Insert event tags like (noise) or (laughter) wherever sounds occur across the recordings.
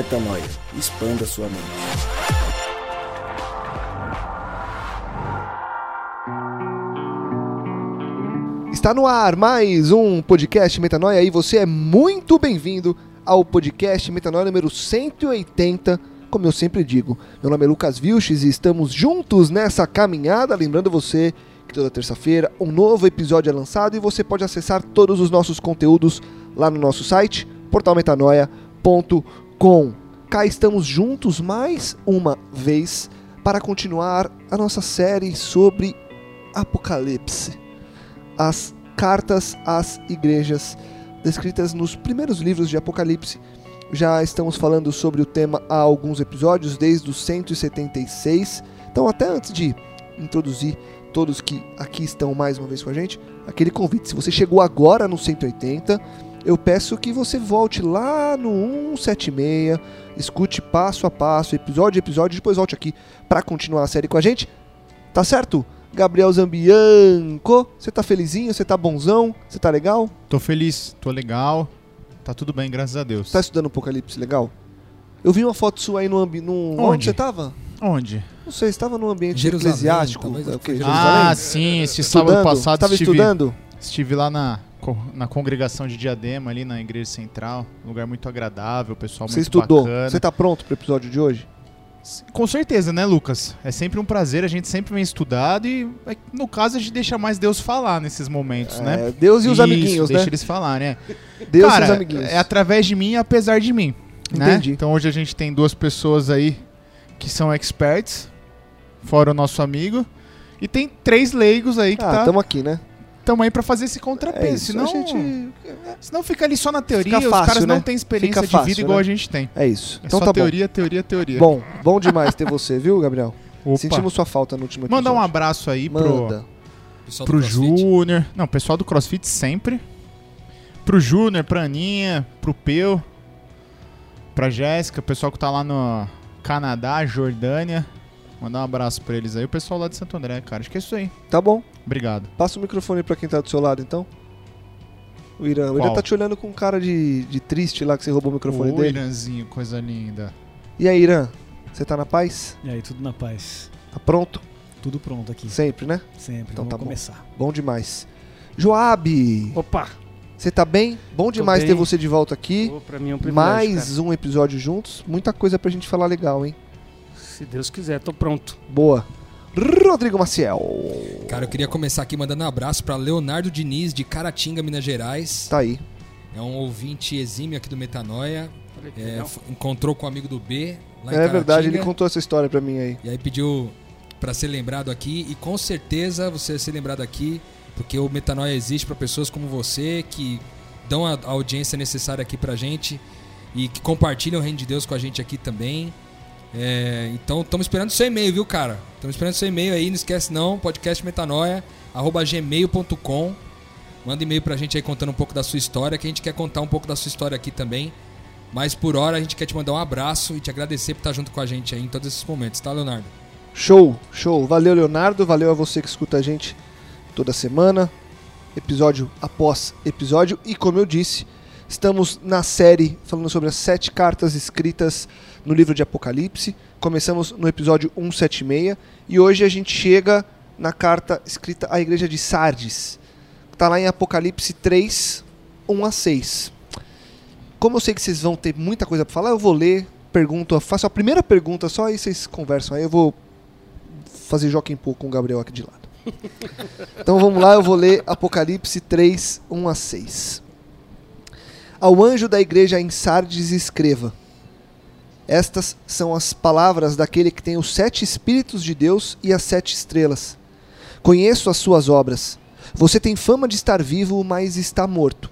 Metanoia. Expanda sua mente. Está no ar mais um podcast Metanoia e você é muito bem-vindo ao podcast Metanoia número 180. Como eu sempre digo, meu nome é Lucas Vilches e estamos juntos nessa caminhada. Lembrando você que toda terça-feira um novo episódio é lançado e você pode acessar todos os nossos conteúdos lá no nosso site, portalmetanoia.com. Cá estamos juntos mais uma vez para continuar a nossa série sobre Apocalipse as cartas às igrejas descritas nos primeiros livros de Apocalipse. Já estamos falando sobre o tema há alguns episódios, desde os 176. Então, até antes de introduzir todos que aqui estão mais uma vez com a gente, aquele convite. Se você chegou agora no 180, eu peço que você volte lá no 176, escute passo a passo, episódio a episódio, depois volte aqui para continuar a série com a gente. Tá certo? Gabriel Zambianco, você tá felizinho? Você tá bonzão? Você tá legal? Tô feliz, tô legal. Tá tudo bem, graças a Deus. Tá estudando Apocalipse legal? Eu vi uma foto sua aí no ambiente. Onde? Onde? você tava? Onde? Não sei, você tava num ambiente Jerusalém, eclesiástico. talvez é o eu quê? fui- Jerusalém? Ah, sim, esse Estudando? sábado passado Tava estive, estudando? estive lá na, na congregação de Diadema, ali na igreja central. Um lugar muito agradável, pessoal Você muito estudou? bacana. Você tá pronto pro episódio de hoje? Com certeza, né, Lucas? É sempre um prazer, a gente sempre vem estudado e, é, no caso, a gente deixa mais Deus falar nesses momentos, né? É, Deus e os Isso, amiguinhos, deixa né? eles falarem, né? Deus Cara, e os amiguinhos. é através de mim e apesar de mim. né? Entendi. Então hoje a gente tem duas pessoas aí que são experts, fora o nosso amigo. E tem três leigos aí que Ah, tá, tamo aqui, né? Estão aí pra fazer esse É contrapeso. isso. senão, A gente... senão fica ali só na teoria, Fica os fácil, caras né? não têm experiência Fica de fácil, vida igual né? a gente tem. É isso. É Então só tá teoria, teoria, teoria. bom. Bom, bom demais ter você, viu, Gabriel? Opa. Sentimos sua falta no último episódio. Mandar um abraço aí pro, Manda. Pro CrossFit. Júnior. Não, pessoal do CrossFit sempre. Pro Júnior, pra Aninha, pro Peu, pra Jéssica, o pessoal que tá lá no Canadá, Jordânia. Mandar um abraço pra eles aí. O pessoal lá de Santo André, cara. Acho que é isso aí. Tá bom. Obrigado. Passa o microfone pra quem tá do seu lado, então. O Irã. O Irã tá te olhando com cara de, de triste lá que você roubou o microfone Ô, dele. Iranzinho, coisa linda. E aí, Irã? Você tá na paz? E aí, tudo na paz. Tá pronto? Tudo pronto aqui. Sempre, né? Sempre. Então Vamos tá bom. começar. Bom demais. Joab, Opa! você tá bem? Bom demais bem. ter você de volta aqui. Pô, pra mim é um privilégio, Mais um episódio juntos. Muita coisa pra gente falar legal, hein? Se Deus quiser, tô pronto. Boa. Rodrigo Maciel. Cara, eu queria começar aqui mandando um abraço pra Leonardo Diniz, de Caratinga, Minas Gerais. Tá aí. É um ouvinte exímio aqui do Metanoia. É, encontrou com um amigo do B lá em É verdade, Caratinga. ele contou essa história pra mim aí. E aí pediu pra ser lembrado aqui. E com certeza você vai ser lembrado aqui, porque o Metanoia existe pra pessoas como você, que dão a a audiência necessária aqui pra gente e que compartilham o reino de Deus com a gente aqui também. É, então estamos esperando seu e-mail, viu, cara? Estamos esperando seu e-mail aí, não esquece não, podcastmetanoia, arroba gmail.com. Manda e-mail pra gente aí contando um pouco da sua história, que a gente quer contar um pouco da sua história aqui também. Mas por hora a gente quer te mandar um abraço e te agradecer por estar junto com a gente aí em todos esses momentos, tá, Leonardo? Show, show. Valeu, Leonardo. Valeu a você que escuta a gente toda semana, episódio após episódio. E como eu disse, estamos na série falando sobre as sete cartas escritas no livro de Apocalipse. Começamos no episódio 176 e hoje a gente chega na carta escrita à igreja de Sardes. Está lá em Apocalipse 3, 1 a 6. Como eu sei que vocês vão ter muita coisa para falar, eu vou ler, pergunto, faço a primeira pergunta só aí vocês conversam. Aí eu vou fazer joquem pouco com o Gabriel aqui de lado. (laughs) Então vamos lá, eu vou ler Apocalipse 3, 1 a 6. Ao anjo da igreja em Sardes escreva: Estas são as palavras daquele que tem os sete Espíritos de Deus e as sete estrelas. Conheço as suas obras. Você tem fama de estar vivo, mas está morto.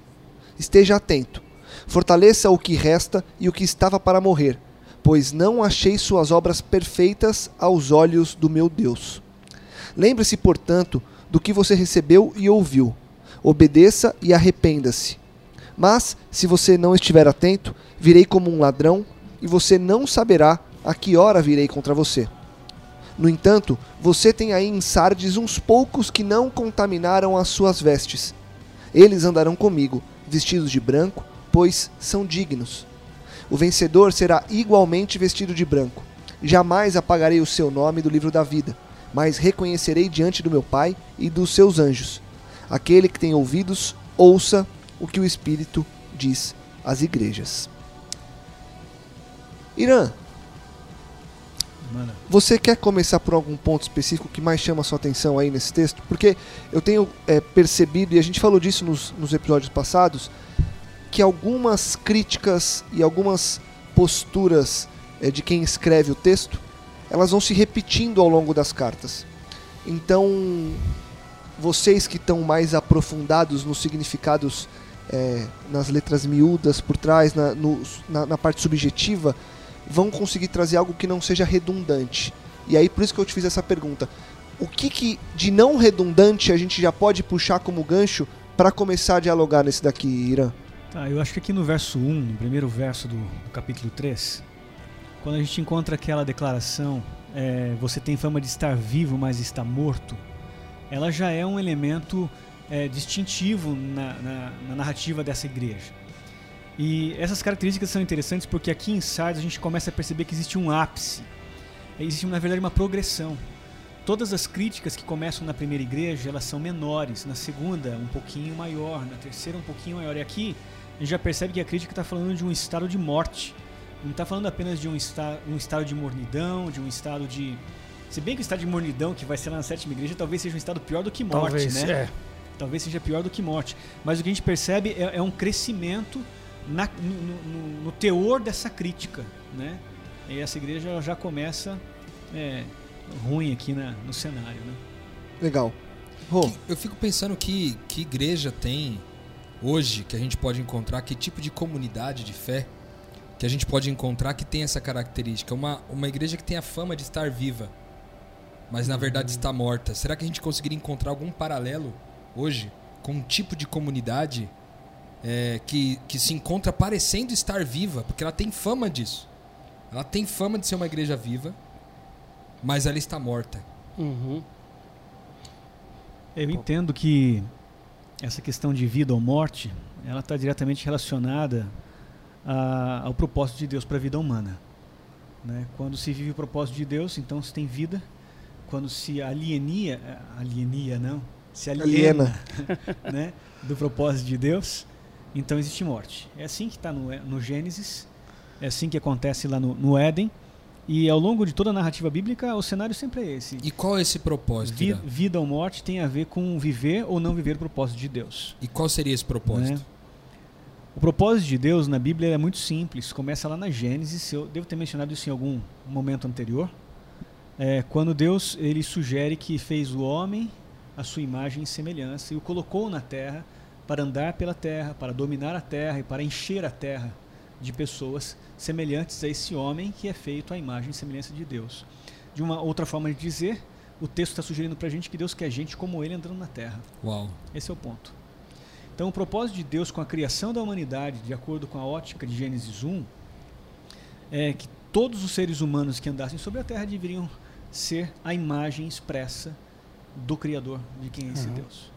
Esteja atento. Fortaleça o que resta e o que estava para morrer, pois não achei suas obras perfeitas aos olhos do meu Deus. Lembre-se, portanto, do que você recebeu e ouviu. Obedeça e arrependa-se. Mas, se você não estiver atento, virei como um ladrão e você não saberá a que hora virei contra você. No entanto, você tem aí em Sardes uns poucos que não contaminaram as suas vestes. Eles andarão comigo, vestidos de branco, pois são dignos. O vencedor será igualmente vestido de branco. Jamais apagarei o seu nome do livro da vida, mas reconhecerei diante do meu Pai e dos seus anjos. Aquele que tem ouvidos, ouça o que o Espírito diz às igrejas. Irã, Mano, você quer começar por algum ponto específico que mais chama a sua atenção aí nesse texto? Porque eu tenho é, percebido, e a gente falou disso nos, nos episódios passados, que algumas críticas e algumas posturas é, de quem escreve o texto, elas vão se repetindo ao longo das cartas. Então, vocês que estão mais aprofundados nos significados, é, nas letras miúdas por trás, na, no- na- na parte subjetiva, vão conseguir trazer algo que não seja redundante. E aí por isso que eu te fiz essa pergunta. O que, que de não redundante a gente já pode puxar como gancho para começar a dialogar nesse daqui, Irã? Tá, eu acho que aqui no verso 1, no primeiro verso do, do capítulo 3, quando a gente encontra aquela declaração, é, você tem fama de estar vivo, mas está morto, ela já é um elemento é, distintivo na, na- na narrativa dessa igreja. E essas características são interessantes porque aqui em Sardes a gente começa a perceber que existe um ápice, existe na verdade uma progressão. Todas as críticas que começam na primeira igreja, elas são menores, na segunda um pouquinho maior, na terceira um pouquinho maior. E aqui a gente já percebe que a crítica está falando de um estado de morte. Não está falando apenas de um, esta, um estado de mornidão, de um estado de. Se bem que o estado de mornidão que vai ser lá na sétima igreja talvez seja um estado pior do que morte, Talvez, né? é. Talvez seja pior do que morte. Mas o que a gente percebe é, é um crescimento na- no, no- no teor dessa crítica, né? E essa igreja já começa é, ruim aqui na- no cenário, né? Legal. Rô, Eu fico pensando que, que igreja tem hoje que a gente pode encontrar, que tipo de comunidade de fé que a gente pode encontrar que tem essa característica. Uma, uma igreja que tem a fama de estar viva, mas na verdade está morta. Será que a gente conseguiria encontrar algum paralelo hoje com um tipo de comunidade é, que, que se encontra parecendo estar viva? Porque ela tem fama disso. Ela tem fama de ser uma igreja viva, mas ela está morta. Uhum. Eu entendo que essa questão de vida ou morte, ela está diretamente relacionada a- ao propósito de Deus para a vida humana. Né? Quando se vive o propósito de Deus, então se tem vida. Quando se alienia, eh, alienia não, se aliena, (laughs) né, do propósito de Deus, então existe morte. É assim que está no, no Gênesis, é assim que acontece lá no, no Éden. E ao longo de toda a narrativa bíblica, o cenário sempre é esse. E qual é esse propósito? Vi- vida ou morte tem a ver com viver ou não viver o propósito de Deus. E qual seria esse propósito? né? O propósito de Deus na Bíblia é muito simples. Começa lá na Gênesis. Eu devo ter mencionado isso em algum momento anterior. É, quando Deus ele sugere que fez o homem à sua imagem e semelhança e o colocou na terra para andar pela terra, para dominar a terra e para encher a terra de pessoas semelhantes a esse homem que é feito à imagem e semelhança de Deus. De uma outra forma de dizer, o texto está sugerindo para a gente que Deus quer gente como ele andando na terra. Uau. Esse é o ponto. Então, o propósito de Deus com a criação da humanidade, de acordo com a ótica de Gênesis 1, é que todos os seres humanos que andassem sobre a terra deveriam ser a imagem expressa do Criador, de quem é esse Uhum. Deus.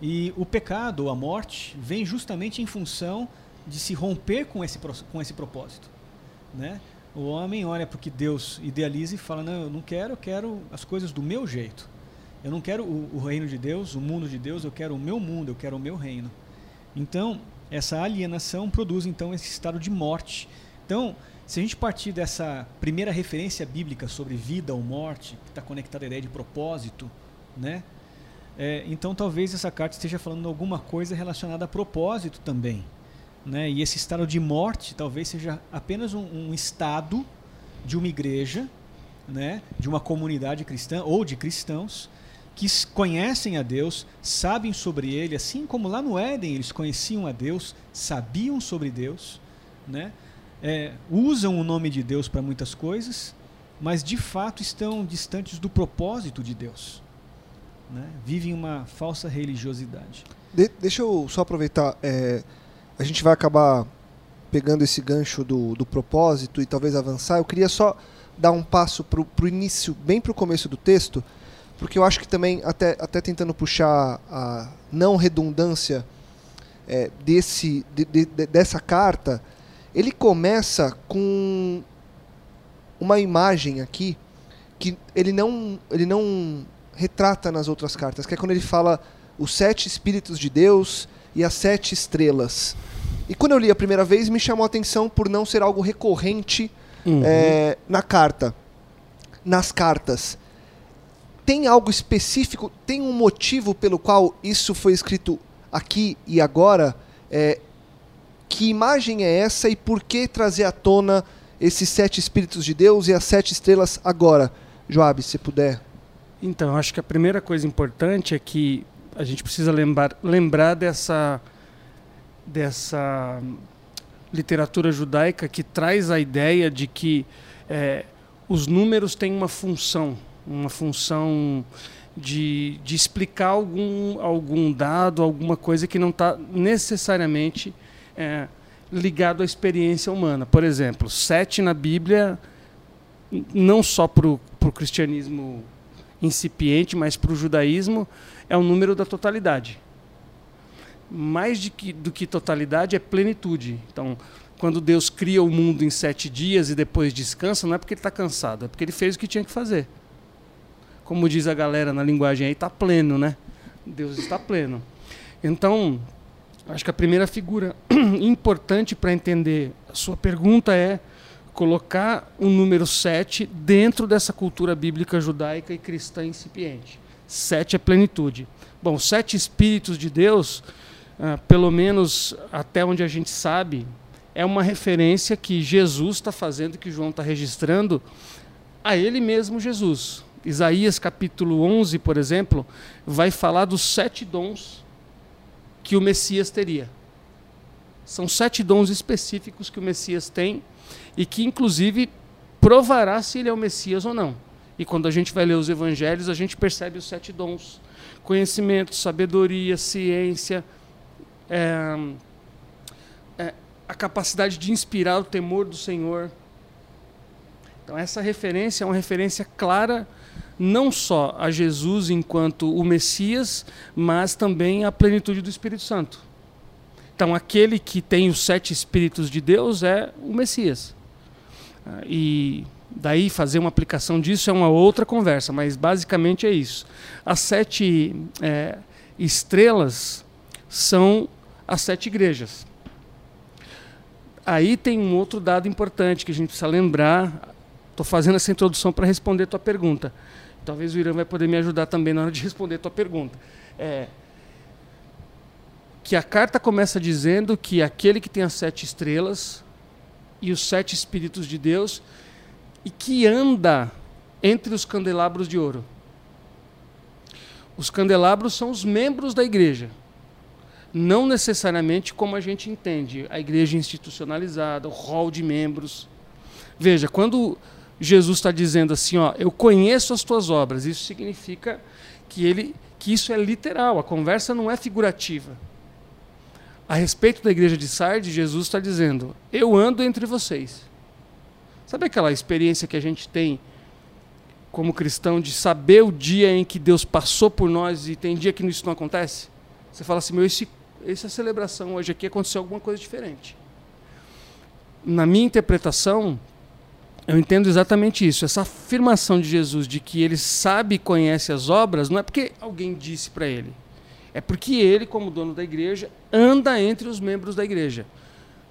E o pecado, ou a morte, vem justamente em função de se romper com esse, com esse propósito. Né? O homem olha para o que Deus idealiza e fala: Não, eu não quero, eu quero as coisas do meu jeito. Eu não quero o, o reino de Deus, o mundo de Deus, eu quero o meu mundo, eu quero o meu reino. Então, essa alienação produz então esse estado de morte. Então, se a gente partir dessa primeira referência bíblica sobre vida ou morte, que está conectada à ideia de propósito, né? É, então talvez essa carta esteja falando alguma coisa relacionada a propósito também. Né? E esse estado de morte talvez seja apenas um, um estado de uma igreja, né? de uma comunidade cristã ou de cristãos que conhecem a Deus, sabem sobre Ele, assim como lá no Éden eles conheciam a Deus, sabiam sobre Deus, né? É, usam o nome de Deus para muitas coisas, mas de fato estão distantes do propósito de Deus. Né? Vivem uma falsa religiosidade. de- deixa eu só aproveitar. é, a gente vai acabar pegando esse gancho do, do propósito e talvez avançar. Eu queria só dar um passo pro, pro início, bem pro começo do texto, porque eu acho que também, até, até tentando puxar a não redundância é, desse, de- de- de- dessa carta, ele começa com uma imagem aqui que ele não, ele não retrata nas outras cartas, que é quando ele fala os sete espíritos de Deus e as sete estrelas. E quando eu li a primeira vez, me chamou a atenção por não ser algo recorrente Uhum. é, na carta, nas cartas. Tem algo específico, tem um motivo pelo qual isso foi escrito aqui e agora? É, que imagem é essa e por que trazer à tona esses sete espíritos de Deus e as sete estrelas agora? Joab, se puder. Então, acho que a primeira coisa importante é que a gente precisa lembrar, lembrar dessa, dessa literatura judaica que traz a ideia de que eh, os números têm uma função, uma função de, de explicar algum, algum dado, alguma coisa que não está necessariamente eh, ligado à experiência humana. Por exemplo, sete na Bíblia, não só para o cristianismo incipiente, mas para o judaísmo é o número da totalidade. Mais de que, do que totalidade é plenitude. Então, quando Deus cria o mundo em sete dias e depois descansa, não é porque ele está cansado, é porque ele fez o que tinha que fazer. Como diz a galera na linguagem aí, está pleno, né? Deus está pleno. Então, acho que a primeira figura (clears throat) importante para entender a sua pergunta é colocar o número 7 dentro dessa cultura bíblica judaica e cristã incipiente. Sete é plenitude. Bom, sete espíritos de Deus, ah, pelo menos até onde a gente sabe, é uma referência que Jesus está fazendo, que João está registrando, a ele mesmo Jesus. Isaías capítulo 11, por exemplo, vai falar dos sete dons que o Messias teria. São sete dons específicos que o Messias tem e que, inclusive, provará se ele é o Messias ou não. E quando a gente vai ler os evangelhos, a gente percebe os sete dons: conhecimento, sabedoria, ciência, é, é, a capacidade de inspirar o temor do Senhor. Então, essa referência é uma referência clara não só a Jesus enquanto o Messias, mas também à plenitude do Espírito Santo. Então, aquele que tem os sete Espíritos de Deus é o Messias. Ah, E daí fazer uma aplicação disso é uma outra conversa, mas basicamente é isso. As sete eh, estrelas são as sete igrejas. Aí tem um outro dado importante que a gente precisa lembrar. Estou fazendo essa introdução para responder a tua pergunta. Talvez o Irã vai poder me ajudar também na hora de responder a tua pergunta. É, que a carta começa dizendo que aquele que tem as sete estrelas e os sete espíritos de Deus e que anda entre os candelabros de ouro. Os candelabros são os membros da igreja. Não necessariamente como a gente entende, a igreja institucionalizada, o rol de membros. Veja, quando Jesus está dizendo assim, ó, eu conheço as tuas obras, isso significa que ele, que isso é literal. A conversa não é figurativa. A respeito da igreja de Sardes, Jesus está dizendo: eu ando entre vocês. Sabe aquela experiência que a gente tem como cristão de saber o dia em que Deus passou por nós e tem dia que isso não acontece? Você fala assim, meu, esse, essa celebração hoje aqui aconteceu alguma coisa diferente. Na minha interpretação, eu entendo exatamente isso. Essa afirmação de Jesus de que ele sabe e conhece as obras, não é porque alguém disse para ele. É porque ele, como dono da igreja, anda entre os membros da igreja.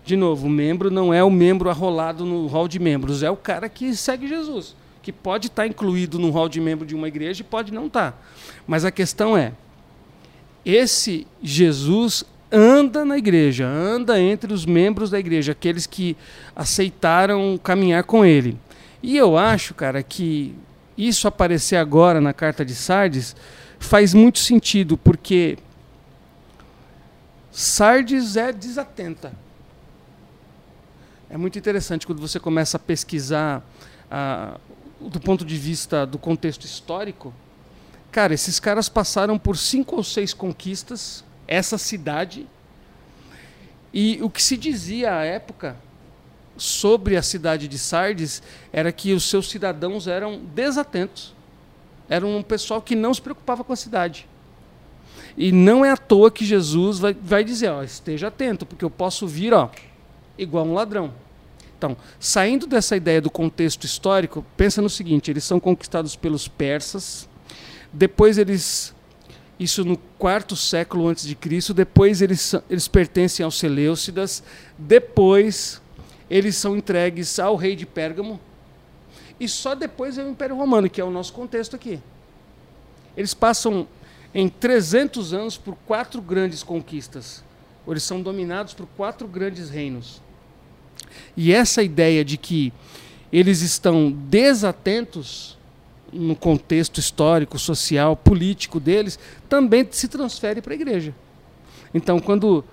De novo, o membro não é o membro arrolado no hall de membros, é o cara que segue Jesus, que pode estar incluído no hall de membro de uma igreja e pode não estar. Mas a questão é, esse Jesus anda na igreja, anda entre os membros da igreja, aqueles que aceitaram caminhar com ele. E eu acho, cara, que isso aparecer agora na carta de Sardes faz muito sentido, porque Sardes é desatenta. É muito interessante quando você começa a pesquisar ah, do ponto de vista do contexto histórico. Cara, esses caras passaram por cinco ou seis conquistas, essa cidade, e o que se dizia à época sobre a cidade de Sardes era que os seus cidadãos eram desatentos. Eram um pessoal que não se preocupava com a cidade. E não é à toa que Jesus vai, vai dizer, ó, esteja atento, porque eu posso vir, ó, igual um ladrão. Então, saindo dessa ideia do contexto histórico, pensa no seguinte: eles são conquistados pelos persas, depois eles isso no quarto século antes de Cristo. Depois eles, eles pertencem aos Seleucidas. Depois eles são entregues ao rei de Pérgamo. E só depois é o Império Romano, que é o nosso contexto aqui. Eles passam em 300 anos por quatro grandes conquistas. Eles são dominados por quatro grandes reinos. E essa ideia de que eles estão desatentos no contexto histórico, social, político deles, também se transfere para a igreja. Então, quando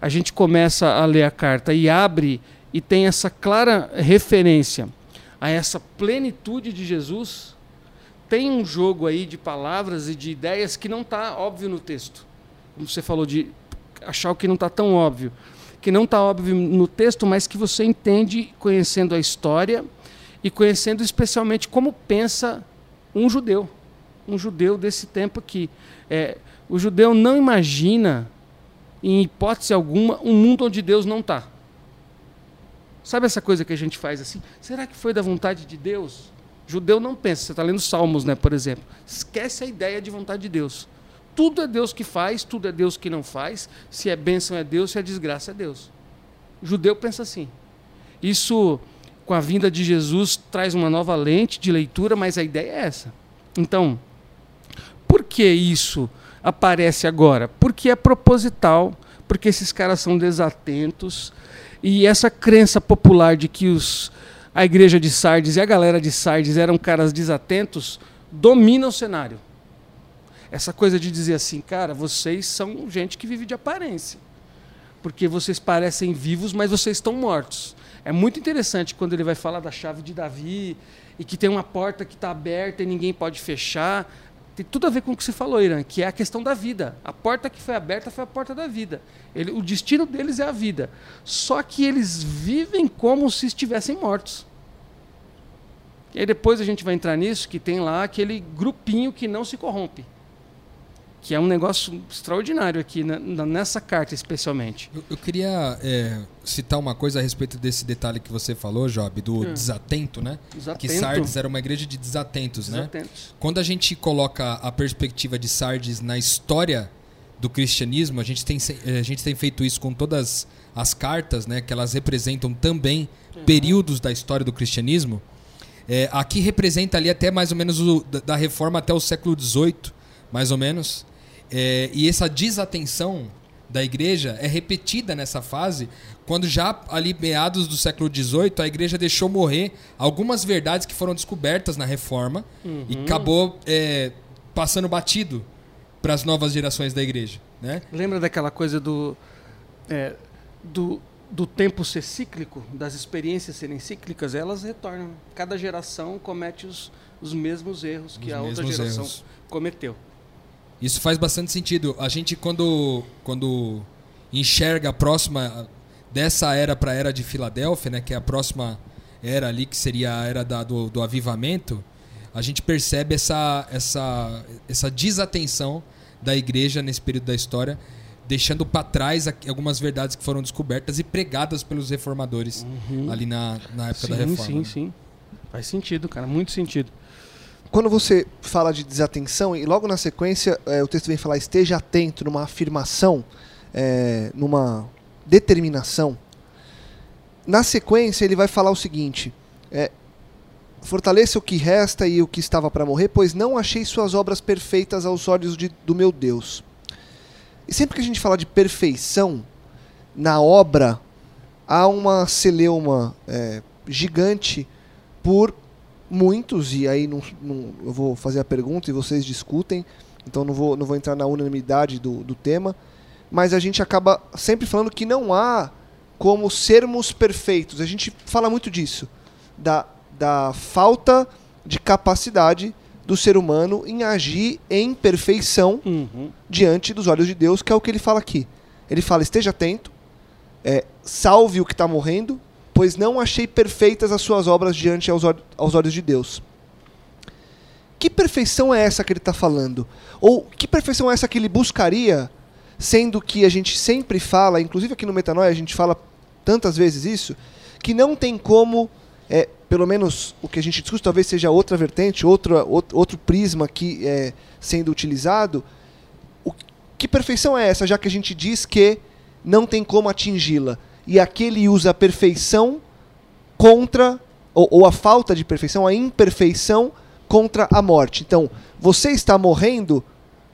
a gente começa a ler a carta e abre e tem essa clara referência a essa plenitude de Jesus, tem um jogo aí de palavras e de ideias que não está óbvio no texto. Como você falou de achar o que não está tão óbvio. Que não está óbvio no texto, mas que você entende conhecendo a história e conhecendo especialmente como pensa um judeu. Um judeu desse tempo aqui. É, o judeu não imagina, em hipótese alguma, um mundo onde Deus não está. Sabe essa coisa que a gente faz assim? Será que foi da vontade de Deus? Judeu não pensa. Você está lendo Salmos, né, por exemplo. Esquece a ideia de vontade de Deus. Tudo é Deus que faz, tudo é Deus que não faz. Se é bênção é Deus, se é desgraça é Deus. Judeu pensa assim. Isso, com a vinda de Jesus, traz uma nova lente de leitura, mas a ideia é essa. Então, por que isso aparece agora? Porque é proposital, porque esses caras são desatentos e essa crença popular de que os, a igreja de Sardes e a galera de Sardes eram caras desatentos domina o cenário. Essa coisa de dizer assim, cara, vocês são gente que vive de aparência. Porque vocês parecem vivos, mas vocês estão mortos. É muito interessante quando ele vai falar da chave de Davi e que tem uma porta que está aberta e ninguém pode fechar. Tem tudo a ver com o que você falou, Irã, que é a questão da vida. A porta que foi aberta foi a porta da vida. Ele, o destino deles é a vida. Só que eles vivem como se estivessem mortos. E aí depois a gente vai entrar nisso, que tem lá aquele grupinho que não se corrompe. Que é um negócio extraordinário aqui, né, nessa carta especialmente. Eu, eu queria é, citar uma coisa a respeito desse detalhe que você falou, Job, do Hum. desatento, né? Desatento. Que Sardes era uma igreja de desatentos, né? Desatentos. Quando a gente coloca a perspectiva de Sardes na história do cristianismo, a gente tem, a gente tem feito isso com todas as cartas, né? Que elas representam também períodos da história do cristianismo. É, aqui representa ali até mais ou menos o, da, da reforma até o século XVIII, mais ou menos. É, e essa desatenção da igreja é repetida nessa fase, quando já ali meados do século XVIII a igreja deixou morrer algumas verdades que foram descobertas na reforma e acabou é, passando batido para as novas gerações da igreja, né? Lembra daquela coisa do, é, do, do tempo ser cíclico, das experiências serem cíclicas? Elas retornam. Cada geração comete os, os mesmos erros que Os a outra geração erros. cometeu. Isso faz bastante sentido. A gente, quando, quando enxerga a próxima dessa era para a era de Filadélfia, né, que é a próxima era ali, que seria a era da- do, do avivamento, a gente percebe essa, essa, essa desatenção da igreja nesse período da história, deixando para trás algumas verdades que foram descobertas e pregadas pelos reformadores ali na, na época da Sim, reforma. sim, né? sim. Faz sentido, cara. Muito sentido. Quando você fala de desatenção, e logo na sequência é, o texto vem falar esteja atento numa afirmação, é, numa determinação. Na sequência ele vai falar o seguinte: é, fortaleça o que resta e o que estava para morrer, pois não achei suas obras perfeitas aos olhos de- do meu Deus. E sempre que a gente fala de perfeição na obra, há uma celeuma é, gigante por muitos, e aí não, não- eu vou fazer a pergunta e vocês discutem, então não vou, não vou entrar na unanimidade do, do tema, mas a gente acaba sempre falando que não há como sermos perfeitos. A gente fala muito disso, da, da falta de capacidade do ser humano em agir em perfeição Uhum. diante dos olhos de Deus, que é o que ele fala aqui. Ele fala: esteja atento, é, salve o que está morrendo, pois não achei perfeitas as suas obras diante aos, aos olhos de Deus. Que perfeição é essa que ele está falando? Ou que perfeição é essa que ele buscaria, sendo que a gente sempre fala, inclusive aqui no Metanoia a gente fala tantas vezes isso, que não tem como, é, pelo menos o que a gente discute, talvez seja outra vertente, outro, outro prisma aqui é, sendo utilizado. O, que perfeição é essa, já que a gente diz que não tem como atingi-la? E aqui ele usa a perfeição contra, ou, ou a falta de perfeição, a imperfeição contra a morte. Então, você está morrendo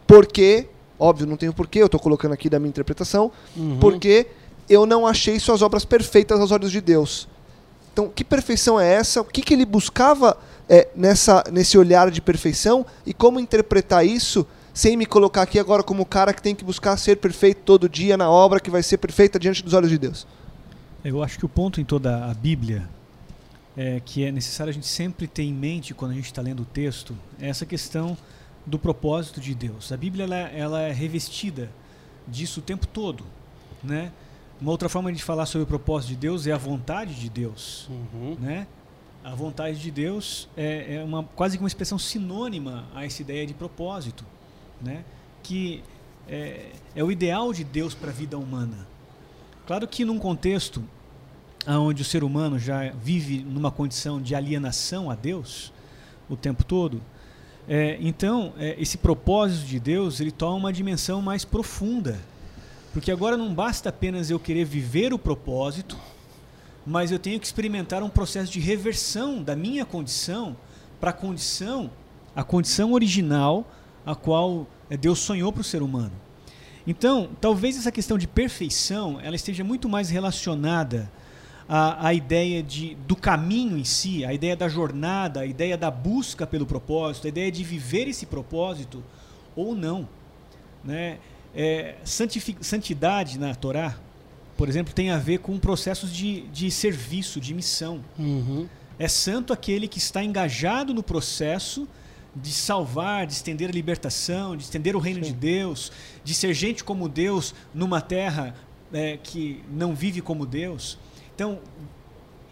porque, óbvio, não tenho porquê, eu estou colocando aqui da minha interpretação, Uhum. porque eu não achei suas obras perfeitas aos olhos de Deus. Então, que perfeição é essa? O que, que ele buscava é, nessa, nesse olhar de perfeição e como interpretar isso sem me colocar aqui agora como o cara que tem que buscar ser perfeito todo dia na obra que vai ser perfeita diante dos olhos de Deus? Eu acho que o ponto em toda a Bíblia é que é necessário a gente sempre ter em mente quando a gente está lendo o texto é essa questão do propósito de Deus. A Bíblia ela, ela é revestida disso o tempo todo, né? Uma outra forma de falar sobre o propósito de Deus é a vontade de Deus, Uhum. né? A vontade de Deus é, é uma quase que uma expressão sinônima a essa ideia de propósito, né? Que é, é o ideal de Deus para a vida humana. Claro que num contexto onde o ser humano já vive numa condição de alienação a Deus o tempo todo, é, então é, esse propósito de Deus ele toma uma dimensão mais profunda, porque agora não basta apenas eu querer viver o propósito, mas eu tenho que experimentar um processo de reversão da minha condição para a condição, a condição original a qual é, Deus sonhou para o ser humano. Então, talvez essa questão de perfeição ela esteja muito mais relacionada à, à ideia de, do caminho em si, a ideia da jornada, a ideia da busca pelo propósito, a ideia de viver esse propósito ou não. Né? É, santidade na Torá, por exemplo, tem a ver com processos de, de serviço, de missão. Uhum. É santo aquele que está engajado no processo de salvar, de estender a libertação, de estender o reino de Deus, de ser gente como Deus numa terra é, que não vive como Deus. Então,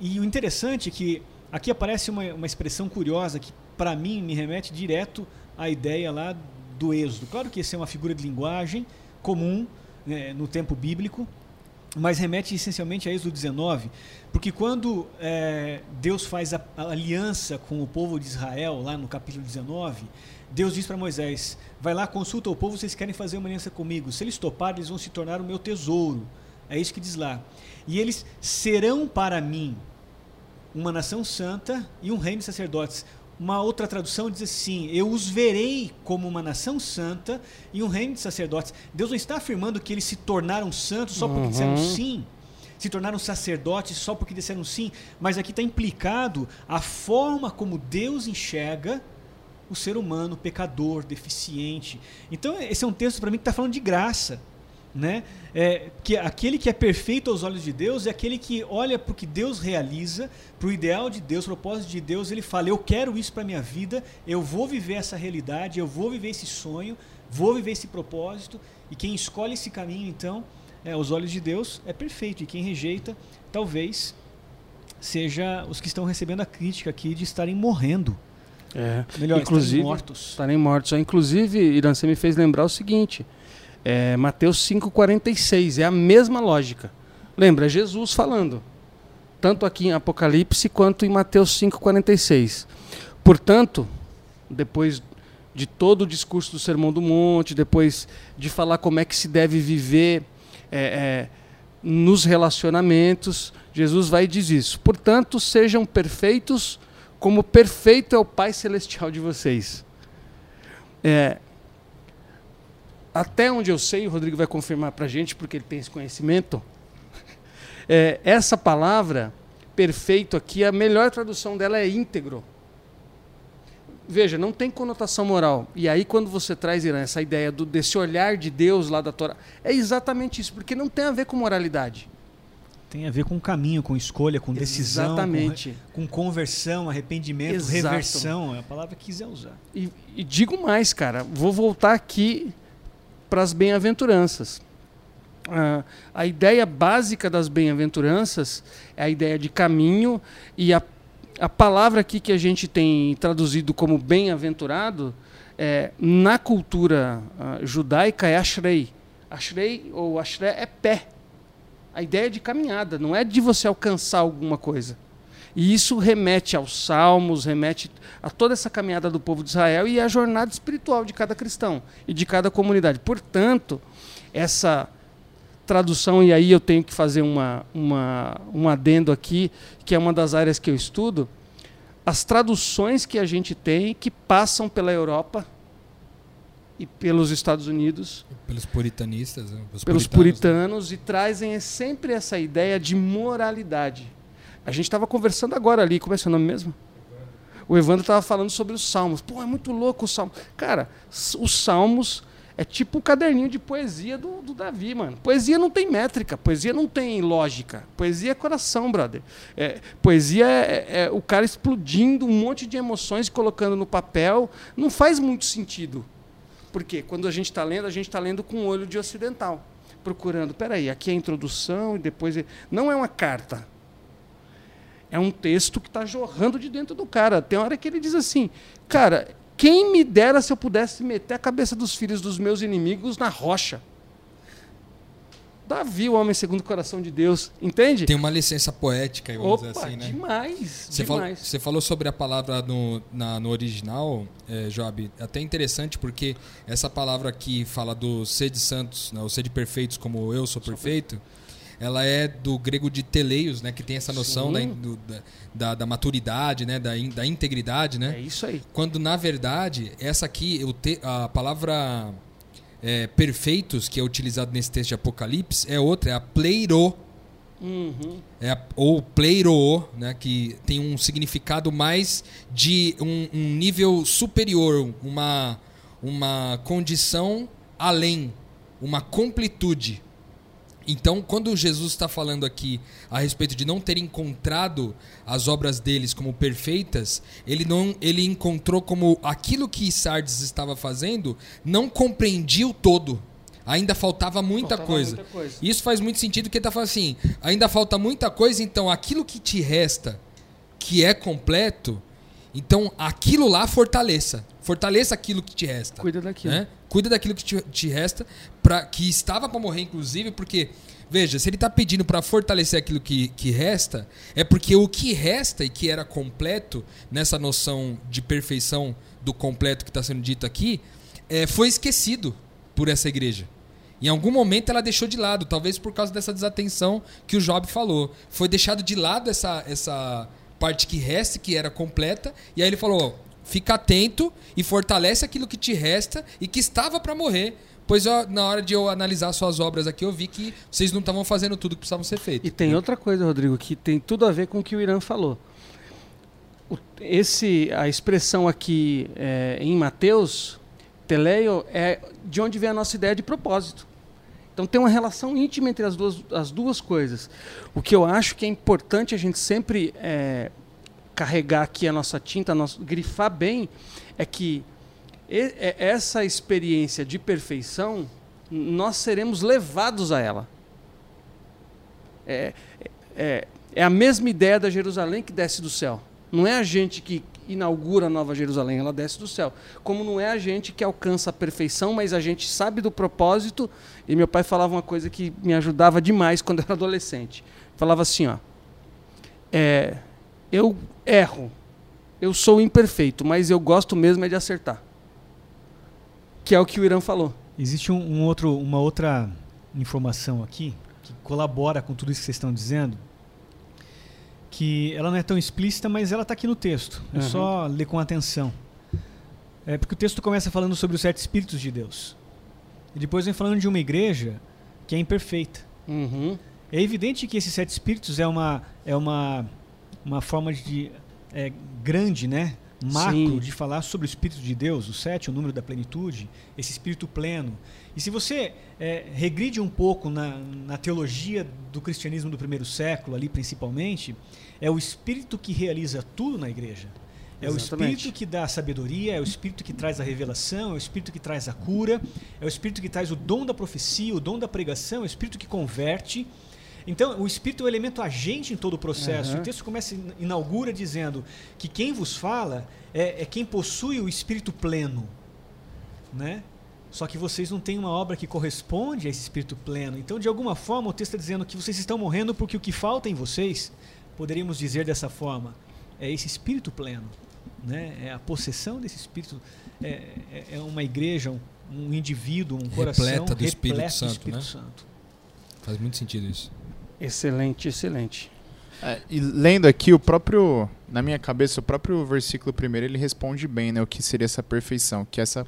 e o interessante é que aqui aparece uma, uma expressão curiosa que, para mim, me remete direto à ideia lá do Êxodo. Claro que essa é uma figura de linguagem comum né, no tempo bíblico, mas remete essencialmente a Êxodo 19, porque quando é, Deus faz a, a aliança com o povo de Israel, lá no capítulo 19, Deus diz para Moisés: Vai lá, consulta o povo, vocês querem fazer uma aliança comigo. Se eles toparem, eles vão se tornar o meu tesouro. É isso que diz lá. E eles serão para mim uma nação santa e um reino de sacerdotes. Uma outra tradução diz assim: Eu os verei como uma nação santa e um reino de sacerdotes. Deus não está afirmando que eles se tornaram santos só porque Uhum. disseram sim, se tornaram sacerdotes só porque disseram sim, mas aqui está implicado a forma como Deus enxerga o ser humano pecador, deficiente. Então, esse é um texto para mim que está falando de graça. Né? É, que aquele que é perfeito aos olhos de Deus é aquele que olha para o que Deus realiza, para o ideal de Deus, para o propósito de Deus, ele fala: Eu quero isso para minha vida, eu vou viver essa realidade, eu vou viver esse sonho, vou viver esse propósito. E quem escolhe esse caminho, então, é, aos olhos de Deus, é perfeito. E quem rejeita, talvez seja os que estão recebendo a crítica aqui de estarem morrendo. É. Melhor, Inclusive, estarem mortos. Estarem mortos. Inclusive, Irã, você me fez lembrar o seguinte: é, Mateus 5,46, é a mesma lógica. Lembra, Jesus falando. Tanto aqui em Apocalipse quanto em Mateus 5,46. Portanto, depois de todo o discurso do Sermão do Monte, depois de falar como é que se deve viver é, é, nos relacionamentos, Jesus vai e diz isso. Portanto, sejam perfeitos como perfeito é o Pai Celestial de vocês. É, até onde eu sei, o Rodrigo vai confirmar para a gente, porque ele tem esse conhecimento. (laughs) É, essa palavra, perfeito aqui, a melhor tradução dela é íntegro. Veja, não tem conotação moral. E aí, quando você traz, Irã, essa ideia do, desse olhar de Deus lá da Torá, é exatamente isso, porque não tem a ver com moralidade. Tem a ver com caminho, com escolha, com decisão, Exatamente. Com, com conversão, arrependimento, Exato. reversão. É a palavra que quiser usar. E, e digo mais, cara, vou voltar aqui para as bem-aventuranças. Ah, a ideia básica das bem-aventuranças é a ideia de caminho e a, a palavra aqui que a gente tem traduzido como bem-aventurado é, na cultura ah, judaica é ashrei. Ashrei ou ashrei é pé. A ideia de caminhada, não é de você alcançar alguma coisa. E isso remete aos salmos, remete a toda essa caminhada do povo de Israel e à jornada espiritual de cada cristão e de cada comunidade. Portanto, essa tradução, e aí eu tenho que fazer uma, uma, um adendo aqui, que é uma das áreas que eu estudo, as traduções que a gente tem que passam pela Europa e pelos Estados Unidos, Pelos puritanistas, né? Os pelos puritanos, puritanos, e trazem sempre essa ideia de moralidade. A gente estava conversando agora ali, como é seu nome mesmo? O Evandro estava falando sobre os salmos. Pô, é muito louco o salmo. Cara, os salmos é tipo o caderninho de poesia do, do Davi, mano. Poesia não tem métrica, poesia não tem lógica. Poesia é coração, brother. É, poesia é, é o cara explodindo um monte de emoções e colocando no papel. Não faz muito sentido. Porque quando a gente está lendo, a gente está lendo com o olho de ocidental. Procurando, peraí, aqui é a introdução e depois. é- Não é uma carta. É um texto que está jorrando de dentro do cara. Tem hora que ele diz assim: Cara, quem me dera se eu pudesse meter a cabeça dos filhos dos meus inimigos na rocha? Davi, o homem segundo o coração de Deus. Entende? Tem uma licença poética, vamos Opa, dizer assim, né? demais. Você falou, demais. você falou sobre a palavra no, na- no original, é, Job, até interessante porque essa palavra que fala do sede santos, né, o sede perfeitos como eu sou perfeito, ela é do grego de teleios, né, que tem essa noção da, do- da, da- da maturidade, né, da, in- da integridade, né? É isso aí. Quando na verdade essa aqui, o te- a palavra é, perfeitos que é utilizado nesse texto de Apocalipse é outra, é a pleiro Uhum. é, a- ou pleiro, né, que tem um significado mais de um, um nível superior, uma, uma condição além, uma completude. Então, quando Jesus está falando aqui a respeito de não ter encontrado as obras deles como perfeitas, ele não ele encontrou como aquilo que Sardes estava fazendo não compreendia o todo. Ainda faltava muita Faltava coisa. muita coisa. Isso faz muito sentido porque ele tá falando assim, ainda falta muita coisa, então aquilo que te resta, que é completo, então aquilo lá fortaleça. Fortaleça aquilo que te resta. Cuida daquilo. né? Cuida daquilo que te, te resta, pra, que estava para morrer, inclusive, porque, veja, se ele está pedindo para fortalecer aquilo que, que resta, é porque o que resta e que era completo, nessa noção de perfeição do completo que está sendo dito aqui, é, foi esquecido por essa igreja. Em algum momento ela deixou de lado, talvez por causa dessa desatenção que o Job falou. Foi deixado de lado essa, essa parte que resta, que era completa, e aí ele falou: fica atento e fortalece aquilo que te resta e que estava para morrer. Pois eu, na hora de eu analisar suas obras aqui, eu vi que vocês não estavam fazendo tudo que precisavam ser feito. E tem outra coisa, Rodrigo, que tem tudo a ver com o que o Irã falou. O- esse, a expressão aqui é, em Mateus, teleio, é de onde vem a nossa ideia de propósito. Então tem uma relação íntima entre as duas, as duas coisas. O que eu acho que é importante a gente sempre é, carregar aqui a nossa tinta, nosso, grifar bem, é que e- é- essa experiência de perfeição, nós seremos levados a ela. É, é, é a mesma ideia da Jerusalém que desce do céu. Não é a gente que inaugura a Nova Jerusalém, ela desce do céu. Como não é a gente que alcança a perfeição, mas a gente sabe do propósito. E meu pai falava uma coisa que me ajudava demais quando eu era adolescente. Falava assim, ó. É, eu erro, eu sou imperfeito, mas eu gosto mesmo é de acertar. Que é o que o Irã falou. Existe um, um outro, uma outra informação aqui que colabora com tudo isso que vocês estão dizendo, que ela não é tão explícita, mas ela está aqui no texto. É Uhum. só ler com atenção. É porque o texto começa falando sobre os sete espíritos de Deus. E depois vem falando de uma igreja que é imperfeita. Uhum. É evidente que esses sete espíritos é uma, é uma, uma forma de é, grande, né? Macro Sim. de falar sobre o Espírito de Deus, o sete, o número da plenitude, esse Espírito pleno. E se você é, regride um pouco na, na teologia do cristianismo do primeiro século, ali principalmente, é o Espírito que realiza tudo na igreja. É o Exatamente. Espírito que dá a sabedoria, é o Espírito que traz a revelação, é o Espírito que traz a cura, é o Espírito que traz o dom da profecia, o dom da pregação, é o Espírito que converte. Então, o Espírito é o elemento agente em todo o processo. Aham. O texto começa, inaugura dizendo que quem vos fala é, é quem possui o Espírito pleno. Né? Só que vocês não têm uma obra que corresponde a esse espírito pleno. Então, de alguma forma, o texto está dizendo que vocês estão morrendo porque o que falta em vocês, poderíamos dizer dessa forma, é esse espírito pleno. Né? É a possessão desse espírito. É, é- é uma igreja, um, um indivíduo, um coração Repleta do Espírito repleto do Santo, Espírito né? Santo. Faz muito sentido isso. Excelente, excelente. É, e lendo aqui o próprio, na minha cabeça, o próprio versículo primeiro, ele responde bem, né, o que seria essa perfeição, que é essa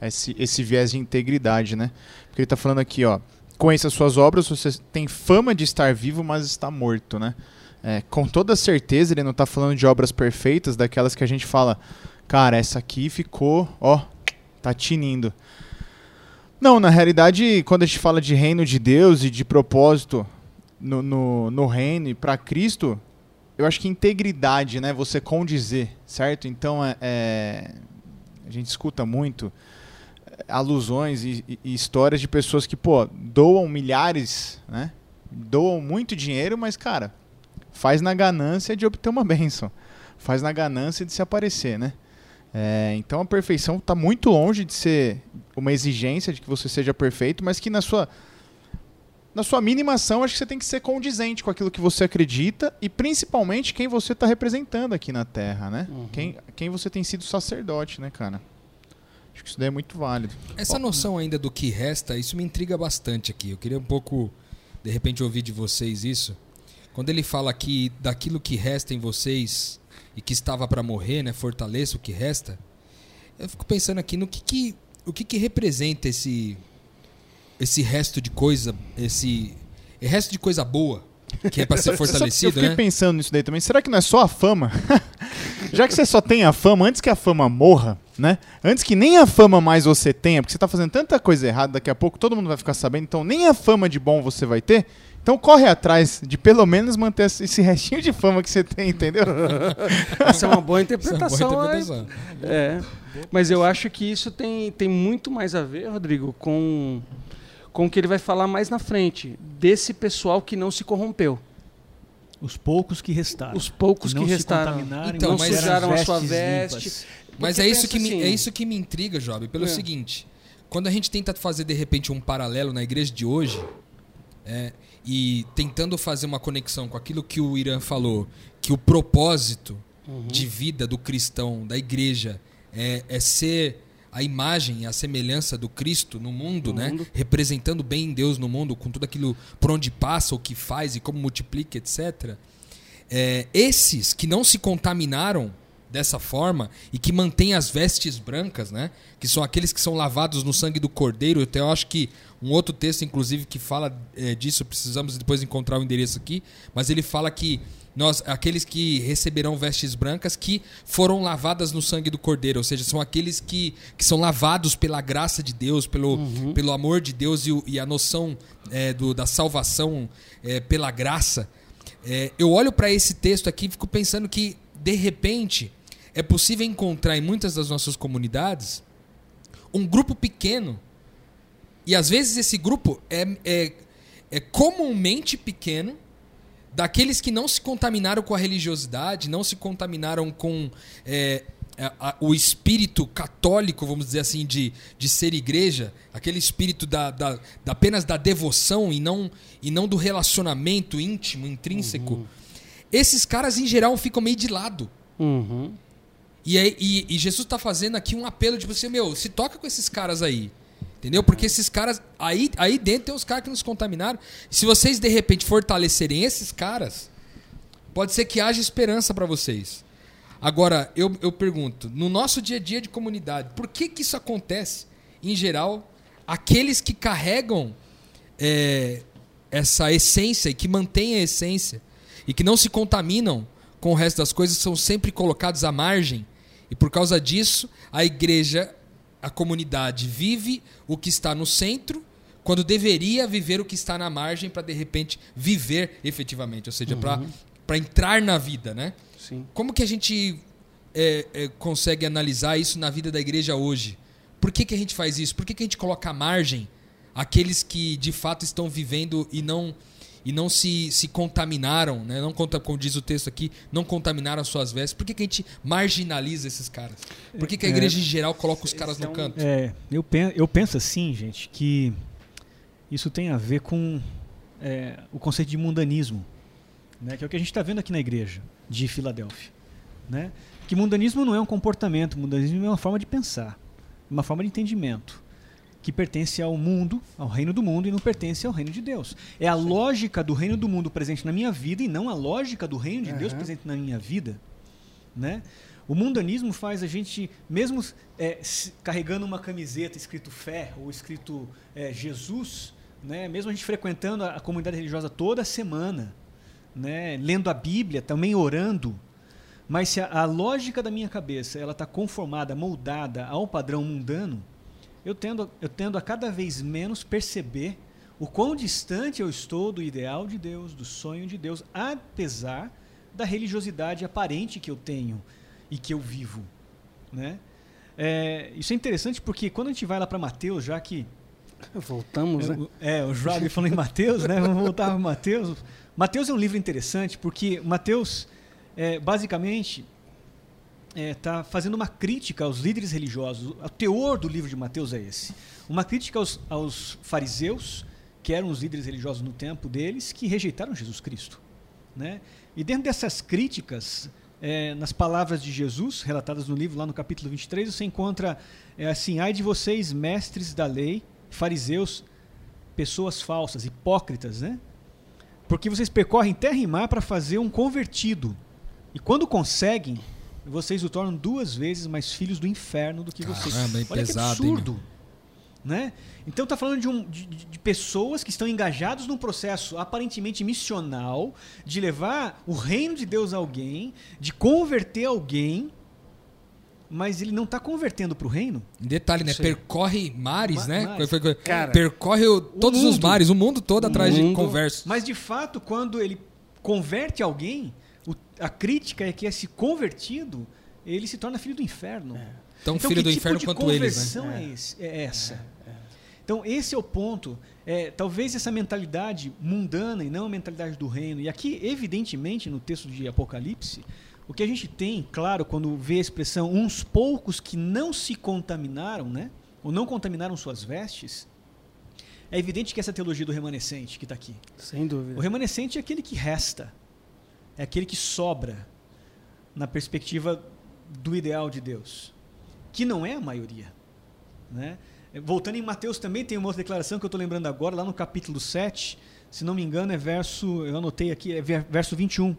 esse, esse viés de integridade, né? Porque ele tá falando aqui, ó, conheça as suas obras, você tem fama de estar vivo, mas está morto, né? É, com toda certeza ele não tá falando de obras perfeitas, daquelas que a gente fala, cara, essa aqui ficou, ó, tá tinindo. Não, na realidade, quando a gente fala de reino de Deus e de propósito no, no, no reino e para Cristo, eu acho que integridade, né? Você condizer, certo? Então, é, é, a gente escuta muito é, alusões e, e- histórias de pessoas que, pô, doam milhares, né? Doam muito dinheiro, mas, cara, faz na ganância de obter uma (laughs) bênção. Faz na ganância de se aparecer, né? É, então a perfeição está muito longe de ser uma exigência de que você seja perfeito, mas que na sua na sua mínima ação, acho que você tem que ser condizente com aquilo que você acredita e principalmente quem você está representando aqui na Terra, né? Uhum. Quem, quem você tem sido sacerdote, né, cara? Acho que isso daí é muito válido. Essa noção ainda do que resta, isso me intriga bastante aqui. Eu queria um pouco, de repente, ouvir de vocês isso. Quando ele fala aqui daquilo que resta em vocês e que estava para morrer, né? Fortaleça o que resta. Eu fico pensando aqui no que, que o que, que representa esse esse resto de coisa, esse resto de coisa boa que é para ser (laughs) eu fortalecido, fiquei né? pensando nisso daí também. Será que não é só a fama? (laughs) Já que você só tem a fama, antes que a fama morra, né? Antes que nem a fama mais você tenha, porque você tá fazendo tanta coisa errada, daqui a pouco todo mundo vai ficar sabendo, então nem a fama de bom você vai ter. Então corre atrás de pelo menos manter esse restinho de fama que você tem, entendeu? (laughs) Essa é uma boa Essa é uma boa interpretação. é- interpretação. É, mas eu acho que isso tem, tem muito mais a ver, Rodrigo, com, com o que ele vai falar mais na frente, desse pessoal que não se corrompeu. Os poucos que restaram. Os poucos não que se restaram. contaminaram, Então, não sujaram a sua veste. limpas. Mas é isso, que me, assim, é isso que me intriga, Job, pelo É. seguinte: quando a gente tenta fazer de repente um paralelo na igreja de hoje, é, e tentando fazer uma conexão com aquilo que o Irã falou, que o propósito Uhum. de vida do cristão, da igreja, é, é ser a imagem e a semelhança do Cristo no mundo, No né? mundo. Representando bem Deus no mundo, com tudo aquilo por onde passa, o que faz e como multiplica, etc. É, esses que não se contaminaram dessa forma e que mantêm as vestes brancas, né? Que são aqueles que são lavados no sangue do cordeiro. Até eu acho que um outro texto, inclusive, que fala é, disso, precisamos depois encontrar o endereço aqui, mas ele fala que nós, aqueles que receberão vestes brancas que foram lavadas no sangue do cordeiro, ou seja, são aqueles que, que são lavados pela graça de Deus, pelo, pelo amor de Deus e, e a noção é, do, da salvação é, pela graça. É, eu olho para esse texto aqui e fico pensando que, de repente, é possível encontrar em muitas das nossas comunidades um grupo pequeno. E às vezes esse grupo é, é, é comumente pequeno daqueles que não se contaminaram com a religiosidade, não se contaminaram com é, a- a- o espírito católico, vamos dizer assim, de, de ser igreja, aquele espírito da, da, da- apenas da devoção e não, e não do relacionamento íntimo, intrínseco. Esses caras, em geral, ficam meio de lado. Uhum. E, aí- e- e Jesus tá fazendo aqui um apelo, tipo assim, meu, se toca com esses caras aí. Entendeu? Porque esses caras. Aí, aí dentro tem os caras que nos contaminaram. Se vocês, de repente, fortalecerem esses caras, pode ser que haja esperança para vocês. Agora, eu, eu pergunto, no nosso dia a dia de comunidade, por que, que isso acontece? Em geral, aqueles que carregam é, essa essência e que mantêm a essência e que não se contaminam com o resto das coisas são sempre colocados à margem. E por causa disso, a igreja, a comunidade vive o que está no centro, quando deveria viver o que está na margem para de repente viver efetivamente, ou seja, para entrar na vida, né? Sim. Como que a gente é, é, consegue analisar isso na vida da igreja hoje? Por que, que a gente faz isso? Por que, que a gente coloca à margem aqueles que de fato estão vivendo e não e não se, se contaminaram, né? Não conta, como diz o texto aqui, não contaminaram as suas vestes. Por que, que a gente marginaliza esses caras? Por que, que a igreja em geral coloca os caras no canto? É, eu penso, eu penso assim, gente, que isso tem a ver com é, o conceito de mundanismo, né? Que é o que a gente está vendo aqui na igreja de Filadélfia, né? Que mundanismo não é um comportamento, mundanismo é uma forma de pensar, uma forma de entendimento que pertence ao mundo, ao reino do mundo e não pertence ao reino de Deus. É a lógica do reino do mundo presente na minha vida e não a lógica do reino de Deus Uhum. presente na minha vida, né? O mundanismo faz a gente, mesmo é, carregando uma camiseta escrito fé ou escrito é, Jesus, né? Mesmo a gente frequentando a, a comunidade religiosa toda semana, né? Lendo a Bíblia, também orando, mas se a, a lógica da minha cabeça ela está conformada, moldada ao padrão mundano, eu tendo, eu tendo a cada vez menos perceber o quão distante eu estou do ideal de Deus, do sonho de Deus, apesar da religiosidade aparente que eu tenho e que eu vivo, né? É, isso é interessante porque quando a gente vai lá para Mateus, já que (laughs) Voltamos, né? o- É, o Joab falou em Mateus, né? Vamos voltar para Mateus. Mateus é um livro interessante porque Mateus, é, basicamente, está fazendo uma crítica aos líderes religiosos. O teor do livro de Mateus é esse. Uma crítica aos, aos fariseus, que eram os líderes religiosos no tempo deles, que rejeitaram Jesus Cristo. Né? E dentro dessas críticas, é, nas palavras de Jesus, relatadas no livro, lá no capítulo 23, você encontra é, assim: ai de vocês, mestres da lei, fariseus, pessoas falsas, hipócritas, né? Porque vocês percorrem terra e mar para fazer um convertido. E quando conseguem, vocês o tornam duas vezes mais filhos do inferno do que vocês. Caramba, hein, Olha pesado, que hein, absurdo. né? Então está falando de, um, de, de- de pessoas que estão engajados num processo aparentemente missional, de levar o reino de Deus a alguém, de converter alguém, mas ele não está convertendo para o reino. Detalhe, né? Percorre mares, Ma- né? mares. Cara, Percorre o- todos os mares, o mundo todo O atrás de mundo. converso. Mas de fato, quando ele converte alguém, a crítica é que esse convertido ele se torna filho do inferno. Tão Então, filho que do tipo inferno de quanto eles, né? conversão é, esse- é essa? Então, esse é o ponto. É, talvez essa mentalidade mundana e não a mentalidade do reino. E aqui, evidentemente, no texto de Apocalipse, o que a gente tem, claro, quando vê a expressão uns poucos que não se contaminaram, né? Ou não contaminaram suas vestes, é evidente que essa teologia do remanescente que está aqui. Sem dúvida. O remanescente é aquele que resta, é aquele que sobra na perspectiva do ideal de Deus, que não é a maioria. Né? Voltando em Mateus também tem uma outra declaração que eu estou lembrando agora, lá no capítulo 7, se não me engano é verso, eu anotei aqui, é ver- verso 21.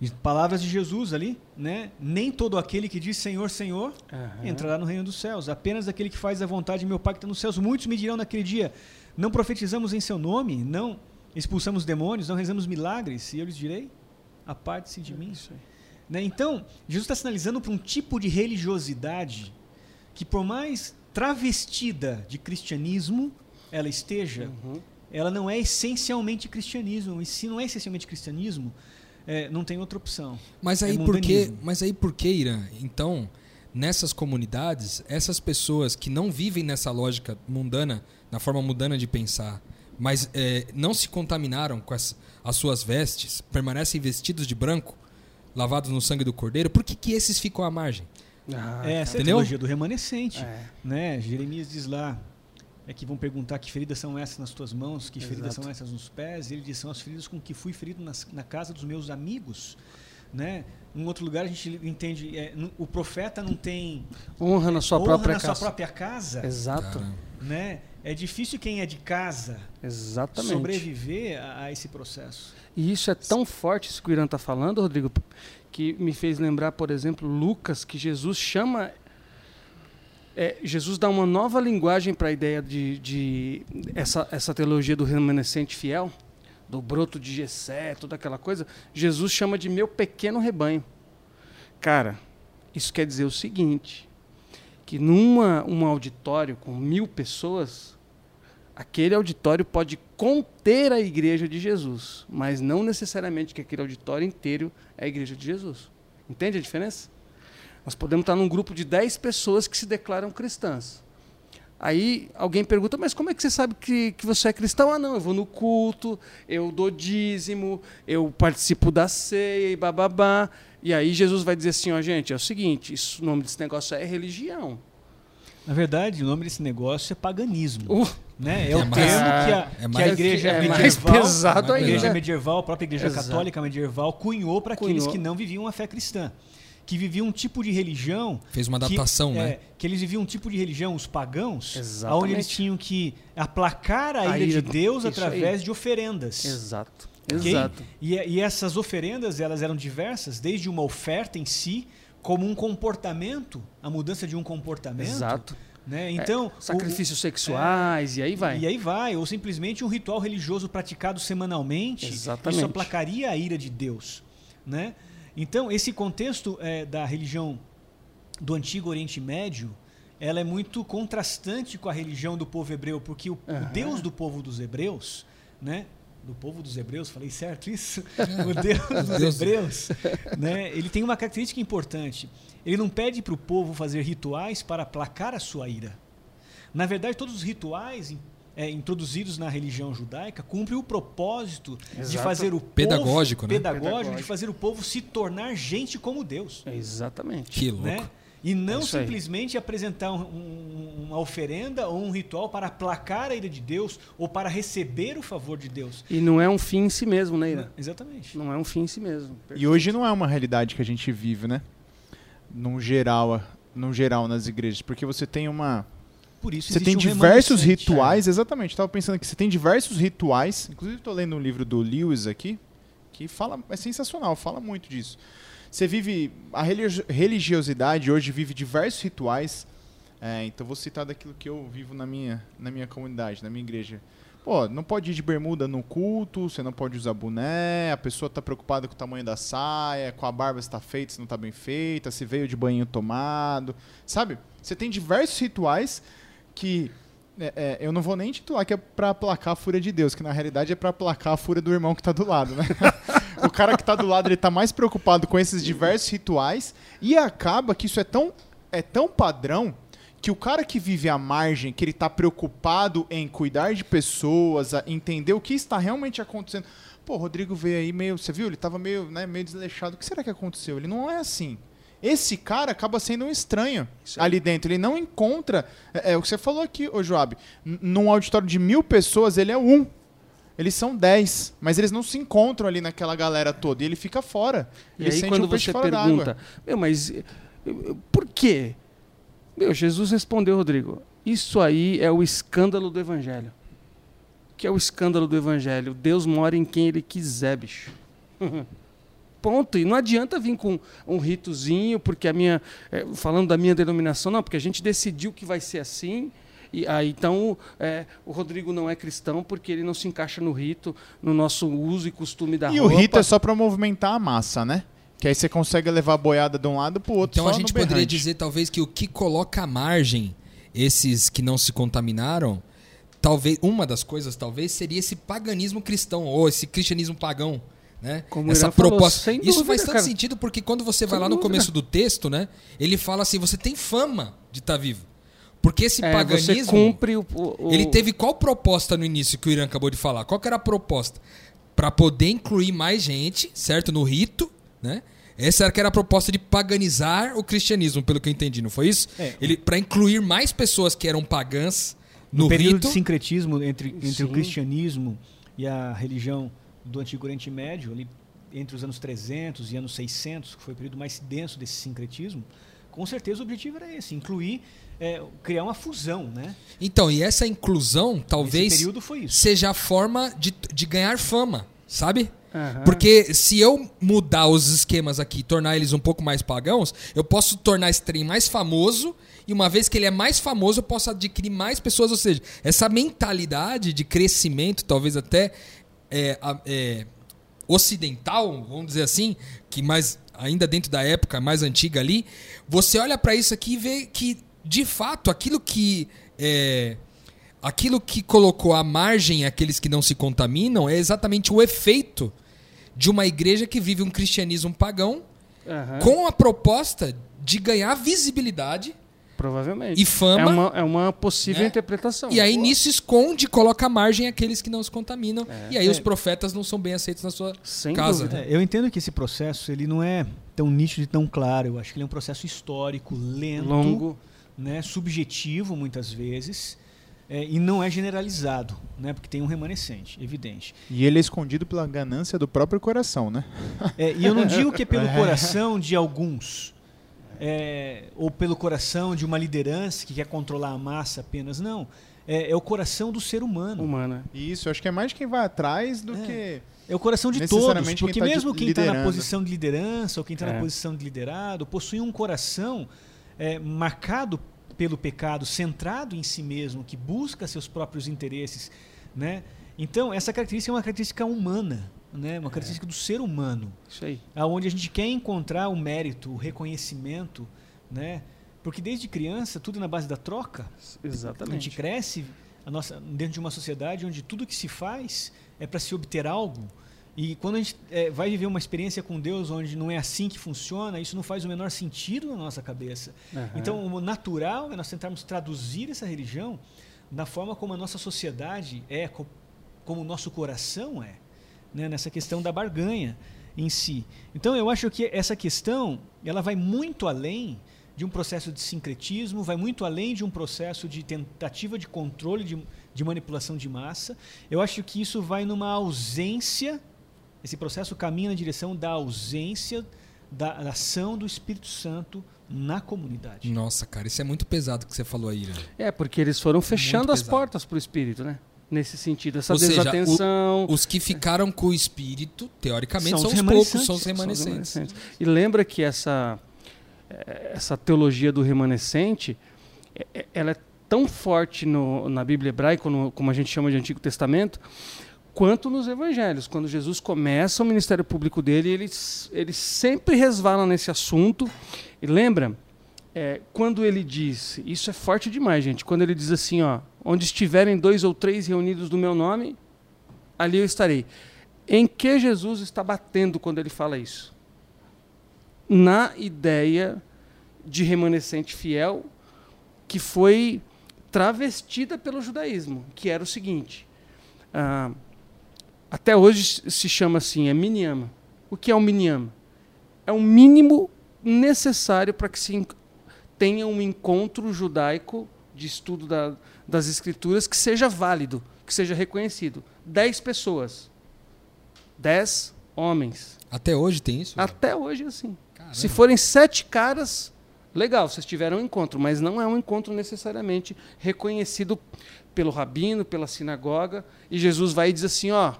E Palavras de Jesus ali, né? Nem todo aquele que diz Senhor, Senhor, Aham. entrará no reino dos céus. Apenas aquele que faz a vontade de meu Pai que está nos céus. Muitos me dirão naquele dia: Não profetizamos em seu nome, não expulsamos demônios, não rezamos milagres. E eu lhes direi: Aparte-se de mim. Isso aí. Né? Então, Jesus está sinalizando para um tipo de religiosidade que, por mais travestida de cristianismo ela esteja, Uhum. ela não é essencialmente cristianismo. E se não é essencialmente cristianismo, é, não tem outra opção. Mas É aí por que, mas aí por que, Irã? Então, nessas comunidades, essas pessoas que não vivem nessa lógica mundana, na forma mundana de pensar, mas é, não se contaminaram com as, as suas vestes, permanecem vestidos de branco, lavados no sangue do cordeiro, por que, que esses ficam à margem? Ah, Essa é a teologia do remanescente. é. né? Jeremias diz lá é que vão perguntar que feridas são essas nas tuas mãos, que feridas Exato. são essas nos pés. Ele diz são as feridas com que fui ferido nas, na casa dos meus amigos, né? Em outro lugar a gente entende é, o profeta não tem Honra na sua honra própria na casa. sua própria casa, Exato. Né? É difícil quem é de casa Exatamente. sobreviver a, a esse processo. E isso é tão forte, isso que o Irã está falando, Rodrigo, que me fez lembrar, por exemplo, Lucas, que Jesus chama. é, Jesus dá uma nova linguagem para a ideia de, de essa, essa teologia do remanescente fiel, do broto de Gessé, toda aquela coisa. Jesus chama de meu pequeno rebanho. Cara, isso quer dizer o seguinte: que numa um auditório com mil pessoas, aquele auditório pode conter a igreja de Jesus, mas não necessariamente que aquele auditório inteiro é a igreja de Jesus. Entende a diferença? Nós podemos estar num grupo de 10 pessoas que se declaram cristãs. Aí alguém pergunta, mas como é que você sabe que, que você é cristão? Ah, não, eu vou no culto, eu dou dízimo, eu participo da ceia e bababá. E aí Jesus vai dizer assim, ó, gente, é o seguinte, isso, o nome desse negócio é religião. Na verdade, o nome desse negócio é paganismo. Uh, né? É, É o mais- termo que a, é que mais- a igreja é mais medieval, pesado a ainda. igreja medieval, a própria igreja Exato. católica medieval, cunhou para aqueles que não viviam a fé cristã. Que viviam um tipo de religião Fez uma que- adaptação, é, né? Que eles viviam um tipo de religião, os pagãos, Exatamente. onde eles tinham que aplacar a, A ira, de Deus através de oferendas. exato, ok? exato. E, e essas oferendas elas eram diversas, desde uma oferta em si, como um comportamento, a mudança de um comportamento. Exato. Né? Então, É, sacrifícios sexuais, e aí vai. e aí vai, ou simplesmente um ritual religioso praticado semanalmente. Exatamente. Isso aplacaria a ira de Deus. Né? Então, esse contexto é, da religião do Antigo Oriente Médio, ela é muito contrastante com a religião do povo hebreu, porque o, o Aham. Deus do povo dos hebreus, né? Do povo dos hebreus, falei certo isso? (laughs) o Deus dos hebreus, (laughs) né? Ele tem uma característica importante. Ele não pede para o povo fazer rituais para aplacar a sua ira. Na verdade, todos os rituais é, introduzidos na religião judaica cumprem o propósito de Exato. fazer o Pedagógico, povo, né? pedagógico, de Pedagógico. fazer o povo se tornar gente como Deus, Exatamente. Que louco. né? E não É isso aí. simplesmente apresentar um- um- uma oferenda ou um ritual para aplacar a ira de Deus ou para receber o favor de Deus. E não é um fim em si mesmo, né, Ira? Exatamente. Não é um fim em si mesmo. E hoje não é uma realidade que a gente vive, né? Num geral, num geral nas igrejas, porque você tem uma Por isso você tem um diversos rituais, exatamente. Estava pensando que você tem diversos rituais. Inclusive, estou lendo um livro do Lewis aqui, que fala, é sensacional, fala muito disso. Você vive. A religi- religiosidade hoje vive diversos rituais. É, então, vou citar daquilo que eu vivo na minha, na minha comunidade, na minha igreja. Pô, não pode ir de bermuda no culto, você não pode usar boné, a pessoa tá preocupada com o tamanho da saia, com a barba se tá feita, se não tá bem feita, se veio de banho tomado, sabe? Você tem diversos rituais que é, é, eu não vou nem titular que é pra aplacar a fúria de Deus, que na realidade é pra aplacar a fúria do irmão que tá do lado, né? (laughs) o cara que tá do lado, ele tá mais preocupado com esses diversos rituais e acaba que isso é tão, é tão padrão que o cara que vive à margem, que ele tá preocupado em cuidar de pessoas, entender o que está realmente acontecendo. Pô, o Rodrigo veio aí meio, você viu? Ele tava meio, né, meio desleixado. O que será que aconteceu? Ele não é assim. Esse cara acaba sendo um estranho ali dentro. Ele não encontra. É, é o que você falou aqui, ô Joab. Num auditório de mil pessoas, ele é um. Eles são dez, mas eles não se encontram ali naquela galera toda. E ele fica fora. E Ele aí sente quando um você pergunta, meu, mas por quê? Meu, Jesus respondeu, Rodrigo, isso aí é o escândalo do evangelho. O que é o escândalo do evangelho? Deus mora em quem ele quiser, bicho. (laughs) Ponto. E não adianta vir com um ritozinho, porque a minha. eh, falando da minha denominação, não, porque a gente decidiu que vai ser assim. E aí, então, eh, o Rodrigo não é cristão porque ele não se encaixa no rito, no nosso uso e costume da E o roupa. rito é só pra movimentar a massa, né? Que aí você consegue levar a boiada de um lado pro outro. Então só a gente no poderia berrante. dizer, talvez, que o que coloca à margem esses que não se contaminaram, talvez uma das coisas, talvez, seria esse paganismo cristão, ou esse cristianismo pagão. Né? Como o Essa falou, proposta. sem Isso dúvida, faz tanto cara. sentido porque quando você vai Sem lá no dúvida. começo do texto, né? Ele fala assim: você tem fama de estar vivo. Porque esse É, paganismo. você cumpre o, o- Ele teve qual proposta no início que o Irã acabou de falar? Qual que era a proposta? Para poder incluir mais gente, certo? No rito, né? Essa era que era a proposta de paganizar o cristianismo, pelo que eu entendi, não foi isso? É. Ele para incluir mais pessoas que eram pagãs no, No período rito. de sincretismo entre, entre o cristianismo e a religião do Antigo Oriente Médio, ali entre os anos 300 e anos 600, que foi o período mais denso desse sincretismo, com certeza o objetivo era esse, incluir, é, criar uma fusão, né? Então, e essa inclusão talvez período foi isso. seja a forma de, de ganhar fama, sabe? Porque se eu mudar os esquemas aqui e tornar eles um pouco mais pagãos, eu posso tornar esse trem mais famoso. E uma vez que ele é mais famoso, eu posso adquirir mais pessoas. Ou seja, essa mentalidade de crescimento, talvez até é, é, ocidental, vamos dizer assim, que mais ainda dentro da época mais antiga ali, você olha para isso aqui e vê que de fato aquilo que é, aquilo que colocou à margem aqueles que não se contaminam é exatamente o efeito de uma igreja que vive um cristianismo pagão Aham. com a proposta de ganhar visibilidade Provavelmente. e fama. É uma, é uma possível né? interpretação. E aí nisso esconde, coloca à margem aqueles que não se contaminam. É. E aí os É. profetas não são bem aceitos na sua. Sem casa. dúvida. É, eu entendo que esse processo ele não é tão nítido e tão claro. Eu acho que ele é um processo histórico, lento, Longo. Né, subjetivo muitas vezes, é, e não é generalizado, né, porque tem um remanescente, evidente. E ele é escondido pela ganância do próprio coração, né? (laughs) É, e eu não digo que é pelo (laughs) coração de alguns, é, ou pelo coração de uma liderança que quer controlar a massa apenas, não. É, é o coração do ser humano. Humana. E isso, eu acho que é mais quem vai atrás do É. que. É o coração de todos, porque quem tá mesmo quem está na posição de liderança ou quem está É. na posição de liderado possui um coração é, marcado pelo pecado, centrado em si mesmo, que busca seus próprios interesses, né? Então essa característica é uma característica humana, né? Uma característica do ser humano, Isso aí. aonde a gente quer encontrar o mérito, o reconhecimento, né? Porque desde criança tudo é na base da troca. A gente Exatamente. cresce a nossa, dentro de uma sociedade onde tudo que se faz é para se obter algo. E quando a gente é, vai viver uma experiência com Deus onde não é assim que funciona, isso não faz o menor sentido na nossa cabeça. Aham. Então, o natural é nós tentarmos traduzir essa religião da forma como a nossa sociedade é, co- como o nosso coração é, né? nessa questão da barganha em si. Então, eu acho que essa questão ela vai muito além de um processo de sincretismo, vai muito além de um processo de tentativa de controle, de, de manipulação de massa. Eu acho que isso vai numa ausência, esse processo caminha na direção da ausência da ação do Espírito Santo na comunidade. Nossa, cara, isso é muito pesado que você falou aí, né? É, porque eles foram fechando as pesado. portas para o espírito, né? Nesse sentido, essa Ou seja, desatenção. Os que ficaram com o espírito, teoricamente, São são, os os remanescentes. poucos, são os São os remanescentes. remanescentes. E lembra que essa, eh, essa teologia do remanescente, eh, eh, ela é tão forte no- na Bíblia hebraica, no- como a gente chama de Antigo Testamento, quanto nos Evangelhos. Quando Jesus começa o ministério público dele, ele, ele sempre resvala nesse assunto. E lembra, eh, quando ele diz, isso é forte demais, gente, quando ele diz assim, ó, onde estiverem dois ou três reunidos no meu nome, ali eu estarei. Em que Jesus está batendo quando ele fala isso? Na ideia de remanescente fiel que foi travestida pelo judaísmo, que era o seguinte: ah, até hoje se chama assim, é miniama. O que é um miniama? É o mínimo necessário para que se en- tenha um encontro judaico de estudo da- das escrituras que seja válido, que seja reconhecido. Dez pessoas. Dez homens. Até hoje tem isso? Até hoje é assim. Caramba. Se forem sete caras, legal, vocês tiveram um encontro, mas não é um encontro necessariamente reconhecido pelo rabino, pela sinagoga. E Jesus vai e diz assim: ó,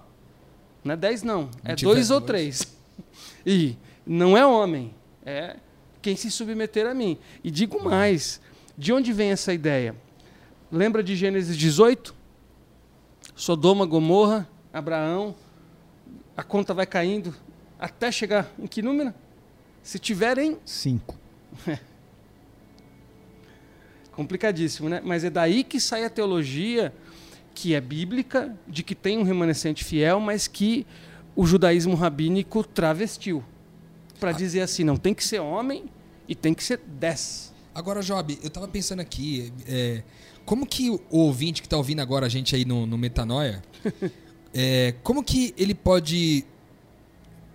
não é dez, não, é tiver dois ou dois. três. (laughs) E não é homem, é quem se submeter a mim. E digo mais: de onde vem essa ideia? Lembra de Gênesis 18? Sodoma, Gomorra, Abraão, a conta vai caindo até chegar em que número? Se tiverem, Cinco. (laughs) complicadíssimo, né? Mas é daí que sai a teologia que é bíblica, de que tem um remanescente fiel, mas que o judaísmo rabínico travestiu. Para dizer assim, não, tem que ser homem e tem que ser dez. Agora, Job, eu tava pensando aqui, é, como que o ouvinte que tá ouvindo agora a gente aí no, no Metanoia, (laughs) é, como que ele pode.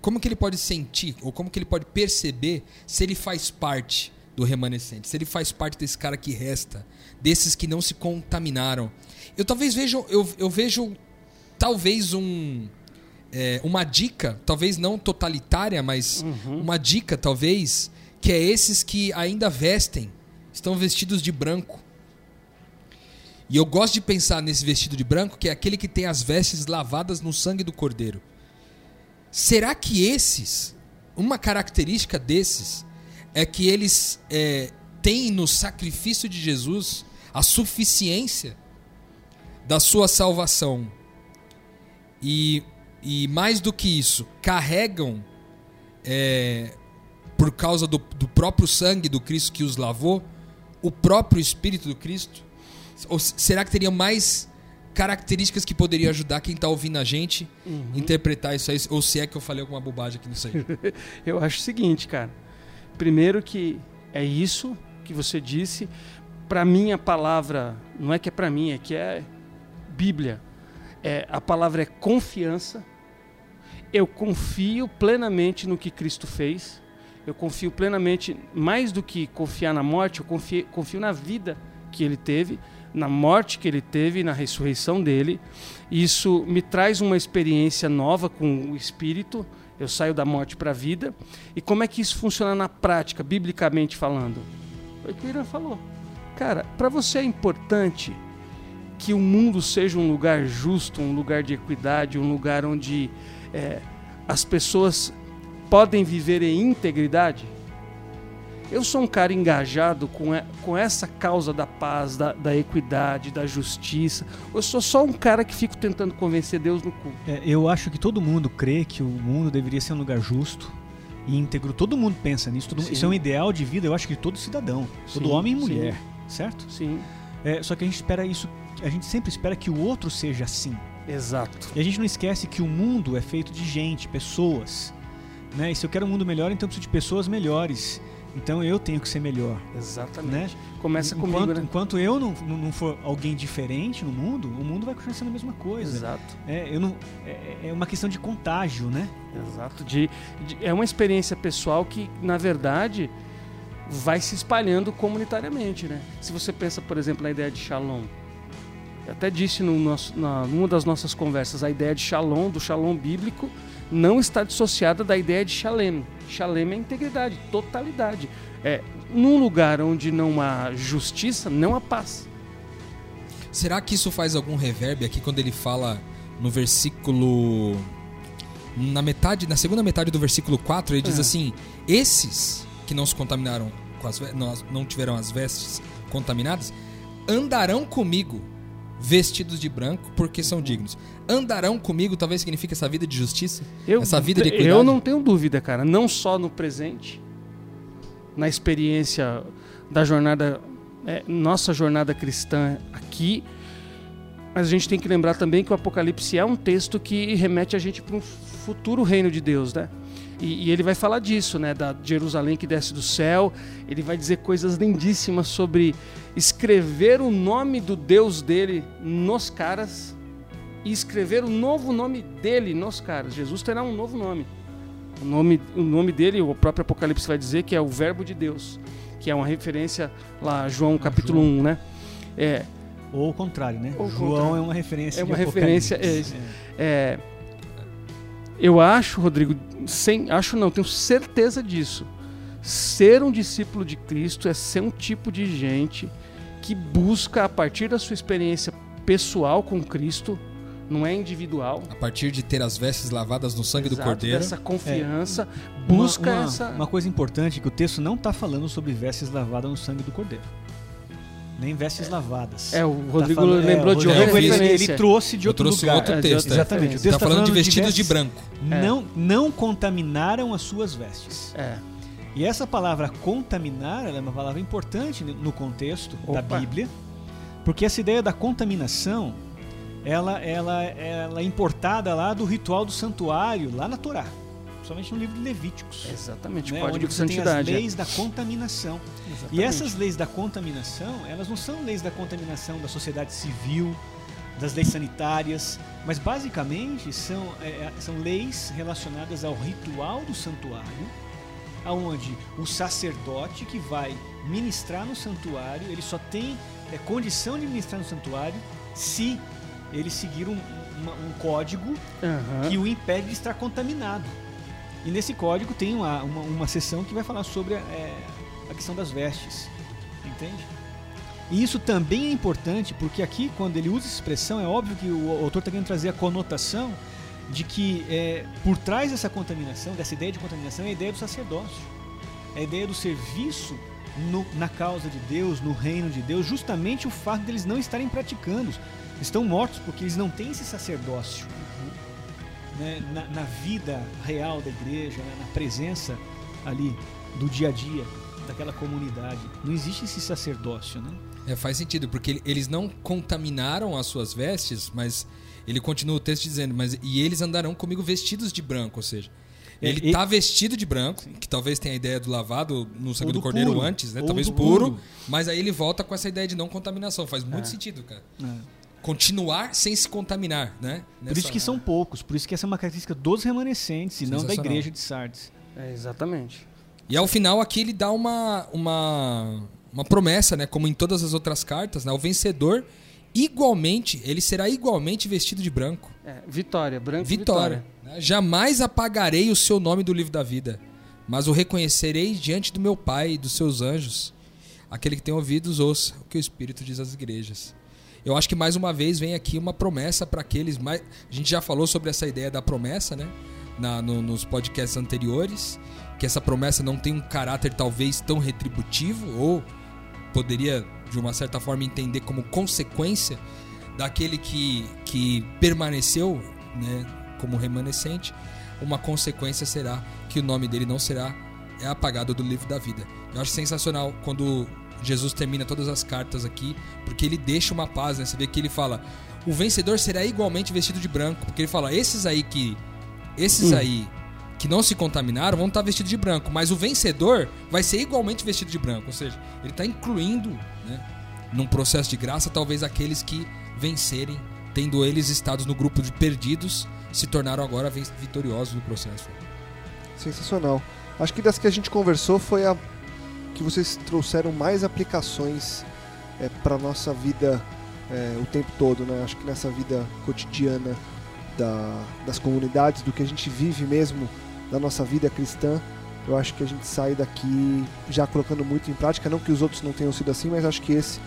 Como que ele pode sentir, ou como que ele pode perceber se ele faz parte do remanescente, se ele faz parte desse cara que resta, desses que não se contaminaram. Eu talvez vejo, eu, eu vejo talvez um, é, uma dica, talvez não totalitária, mas uma dica talvez, que é esses que ainda vestem, estão vestidos de branco. E eu gosto de pensar nesse vestido de branco, que é aquele que tem as vestes lavadas no sangue do cordeiro. Será que esses, uma característica desses, é que eles é, têm no sacrifício de Jesus a suficiência da sua salvação? E, e mais do que isso, carregam, é, por causa do, do próprio sangue do Cristo que os lavou, o próprio Espírito do Cristo? Ou será que teria mais características que poderiam ajudar quem está ouvindo a gente Uhum. interpretar isso aí? Ou se é que eu falei alguma bobagem aqui nisso aí? (laughs) Eu acho o seguinte, cara. Primeiro que é isso, que você disse. Para mim, a palavra não é que é para mim, é que é Bíblia. É, a palavra é confiança. Eu confio plenamente no que Cristo fez. Eu confio plenamente, mais do que confiar na morte, eu confio, confio na vida que ele teve, na morte que ele teve, na ressurreição dele. Isso me traz uma experiência nova com o Espírito. Eu saio da morte para a vida. E como é que isso funciona na prática, biblicamente falando? Foi o que o Irã falou. Cara, para você é importante que o mundo seja um lugar justo, um lugar de equidade, um lugar onde é, as pessoas podem viver em integridade? Eu sou um cara engajado com, com essa causa da paz, da, da equidade, da justiça. Eu sou só um cara que fico tentando convencer Deus no cu. É, eu acho que todo mundo crê que o mundo deveria ser um lugar justo e íntegro. Todo mundo pensa nisso. todo Sim. isso é um ideal de vida, eu acho que de todo cidadão, todo Sim, homem e sim. mulher, certo? Sim, É, só que a gente espera isso, a gente sempre espera que o outro seja assim. exato. E a gente não esquece que o mundo é feito de gente, pessoas. Né? E se eu quero um mundo melhor, então eu preciso de pessoas melhores. Então eu tenho que ser melhor. Exatamente. Né? Começa enquanto, comigo, né? enquanto eu não, não for alguém diferente no mundo, o mundo vai continuar sendo a mesma coisa. Exato. É, eu não, é, é uma questão de contágio, né? Exato. De, de- é uma experiência pessoal que, na verdade, vai se espalhando comunitariamente, né? Se você pensa, por exemplo, na ideia de shalom. Eu até disse no nosso, na, numa das nossas conversas, a ideia de shalom, do shalom bíblico, não está dissociada da ideia de shalem. Shalem é integridade, totalidade. É, num lugar onde não há justiça, não há paz. Será que isso faz algum reverb aqui quando ele fala no versículo. Na metade, na segunda metade do versículo 4, ele diz É. assim: Esses que não se contaminaram com as não, não tiveram as vestes contaminadas, andarão comigo vestidos de branco, porque são dignos. Andarão comigo talvez signifique essa vida de justiça? Eu, Essa vida de equidade? Eu não tenho dúvida, cara. Não só no presente, na experiência da jornada, é, nossa jornada cristã aqui, mas a gente tem que lembrar também que o Apocalipse é um texto que remete a gente para um futuro reino de Deus, né? E, e ele vai falar disso, né? Da Jerusalém que desce do céu. Ele vai dizer coisas lindíssimas sobre escrever o nome do Deus dele nos caras e escrever o novo nome dele nos caras. Jesus terá um novo nome. O nome, o nome dele, o próprio Apocalipse vai dizer que é o Verbo de Deus, que é uma referência lá, João capítulo 1, né? É, Ou o contrário, né? Ou João contrário. é uma referência É uma referência, Apocalipse. é, é, eu acho, Rodrigo, sem, acho não, tenho certeza disso. Ser um discípulo de Cristo é ser um tipo de gente que busca, a partir da sua experiência pessoal com Cristo, não é individual, A partir de ter as vestes lavadas no sangue do Exato, cordeiro. dessa confiança, Uma- busca uma, essa. Uma coisa importante é que o texto não está falando sobre vestes lavadas no sangue do cordeiro. Nem vestes lavadas. É, o Tá Rodrigo falando- é, lembrou o de outra ele, ele trouxe de Eu outro trouxe lugar. outro É, de texto. é. Exatamente. O Tá texto Tá falando de vestidos vestes, de branco. É. Não, não contaminaram as suas vestes. É, E essa palavra contaminar ela é uma palavra importante no contexto da Opa. Bíblia, porque essa ideia da contaminação ela, ela, ela é importada lá do ritual do santuário, lá na Torá, somente no livro de Levíticos. exatamente, né, código onde de você tem as santidade. é. leis da contaminação. E Exatamente. essas leis da contaminação, elas não são leis da contaminação da sociedade civil, das leis sanitárias, mas basicamente são, é, é, são leis relacionadas ao ritual do santuário, aonde o sacerdote que vai ministrar no santuário, ele só tem é, condição de ministrar no santuário se ele seguir um, uma- um código Aham. que o impede de estar contaminado. E nesse código tem uma, uma, uma que vai falar sobre é, a questão das vestes. Entende? E isso também é importante porque aqui, quando ele usa essa expressão, é óbvio que o autor está querendo trazer a conotação de que é, por trás dessa contaminação, dessa ideia de contaminação, é a ideia do sacerdócio. É a ideia do serviço no- na causa de Deus, no reino de Deus, justamente o fato deles não estarem praticando. Estão mortos porque eles não têm esse sacerdócio né, na, na vida real da igreja, né, na presença ali do dia a dia daquela comunidade. Não existe esse sacerdócio, né? É, faz sentido, porque ele- eles não contaminaram as suas vestes, mas ele continua o texto dizendo, mas e eles andarão comigo vestidos de branco, ou seja, Ele e- tá vestido de branco, que talvez tenha a ideia do lavado no sangue do, do cordeiro puro. antes, né? Talvez puro, puro. mas aí ele volta com essa ideia de não contaminação. Faz É. muito sentido, cara. né? Continuar sem se contaminar, né? Por Nessa- isso que são poucos, por isso que essa é uma característica dos remanescentes e não da igreja de Sardes. É, exatamente. E ao final aqui ele dá uma, uma, uma promessa, né? Como em todas as outras cartas, né? O vencedor, igualmente, ele será igualmente vestido de branco. É, vitória, branco e Vitória. né? Jamais apagarei o seu nome do livro da vida, mas o reconhecerei diante do meu Pai e dos seus anjos. Aquele que tem ouvidos, ouça o que o Espírito diz às igrejas. Eu acho que mais uma vez vem aqui uma promessa para aqueles. Mais... A gente já falou sobre essa ideia da promessa, né? Na, no- nos podcasts anteriores. Que essa promessa não tem um caráter talvez tão retributivo, ou poderia, de uma certa forma, entender como consequência daquele que, que permaneceu né, como remanescente, uma consequência será que o nome dele não será é apagado do livro da vida. Eu acho sensacional quando Jesus termina todas as cartas aqui, porque ele deixa uma paz, né? Você vê que ele fala: "O vencedor será igualmente vestido de branco", porque ele fala: "Esses aí que esses aí que não se contaminaram vão estar vestidos de branco, mas o vencedor vai ser igualmente vestido de branco", ou seja, ele está incluindo, né, num processo de graça talvez aqueles que vencerem, tendo eles estados no grupo de perdidos, se tornaram agora vitoriosos no processo. Sensacional. Acho que das que a gente conversou foi a que vocês trouxeram mais aplicações para nossa vida é, o tempo todo, né? Acho que nessa vida cotidiana da- das comunidades, do que a gente vive mesmo da nossa vida cristã, eu acho que a gente sai daqui já colocando muito em prática. Não que os outros não tenham sido assim, mas acho que esse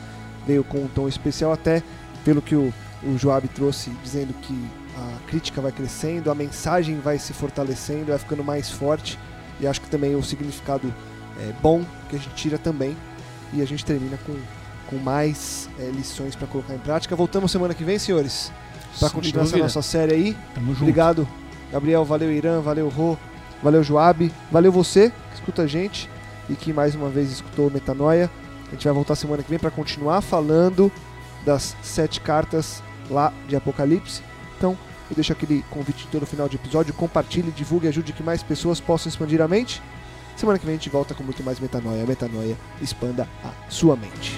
veio com um tom especial, até pelo que o, o Joab trouxe, dizendo que a crítica vai crescendo, a mensagem vai se fortalecendo, vai ficando mais forte. E acho que também o significado é, bom que a gente tira também. E a gente termina com, com mais é, lições para colocar em prática. Voltamos semana que vem, senhores, para continuar essa nossa série aí. Tamo junto. Obrigado, Gabriel. Valeu, Irã. Valeu, Rô. Valeu, Joab. Valeu você que escuta a gente e que mais uma vez escutou Metanoia. A gente vai voltar semana que vem para continuar falando das sete cartas lá de Apocalipse. Então, eu deixo aquele convite todo final de episódio. Compartilhe, divulgue, ajude que mais pessoas possam expandir a mente. Semana que vem a gente volta com muito mais Metanoia. Metanoia, expanda a sua mente.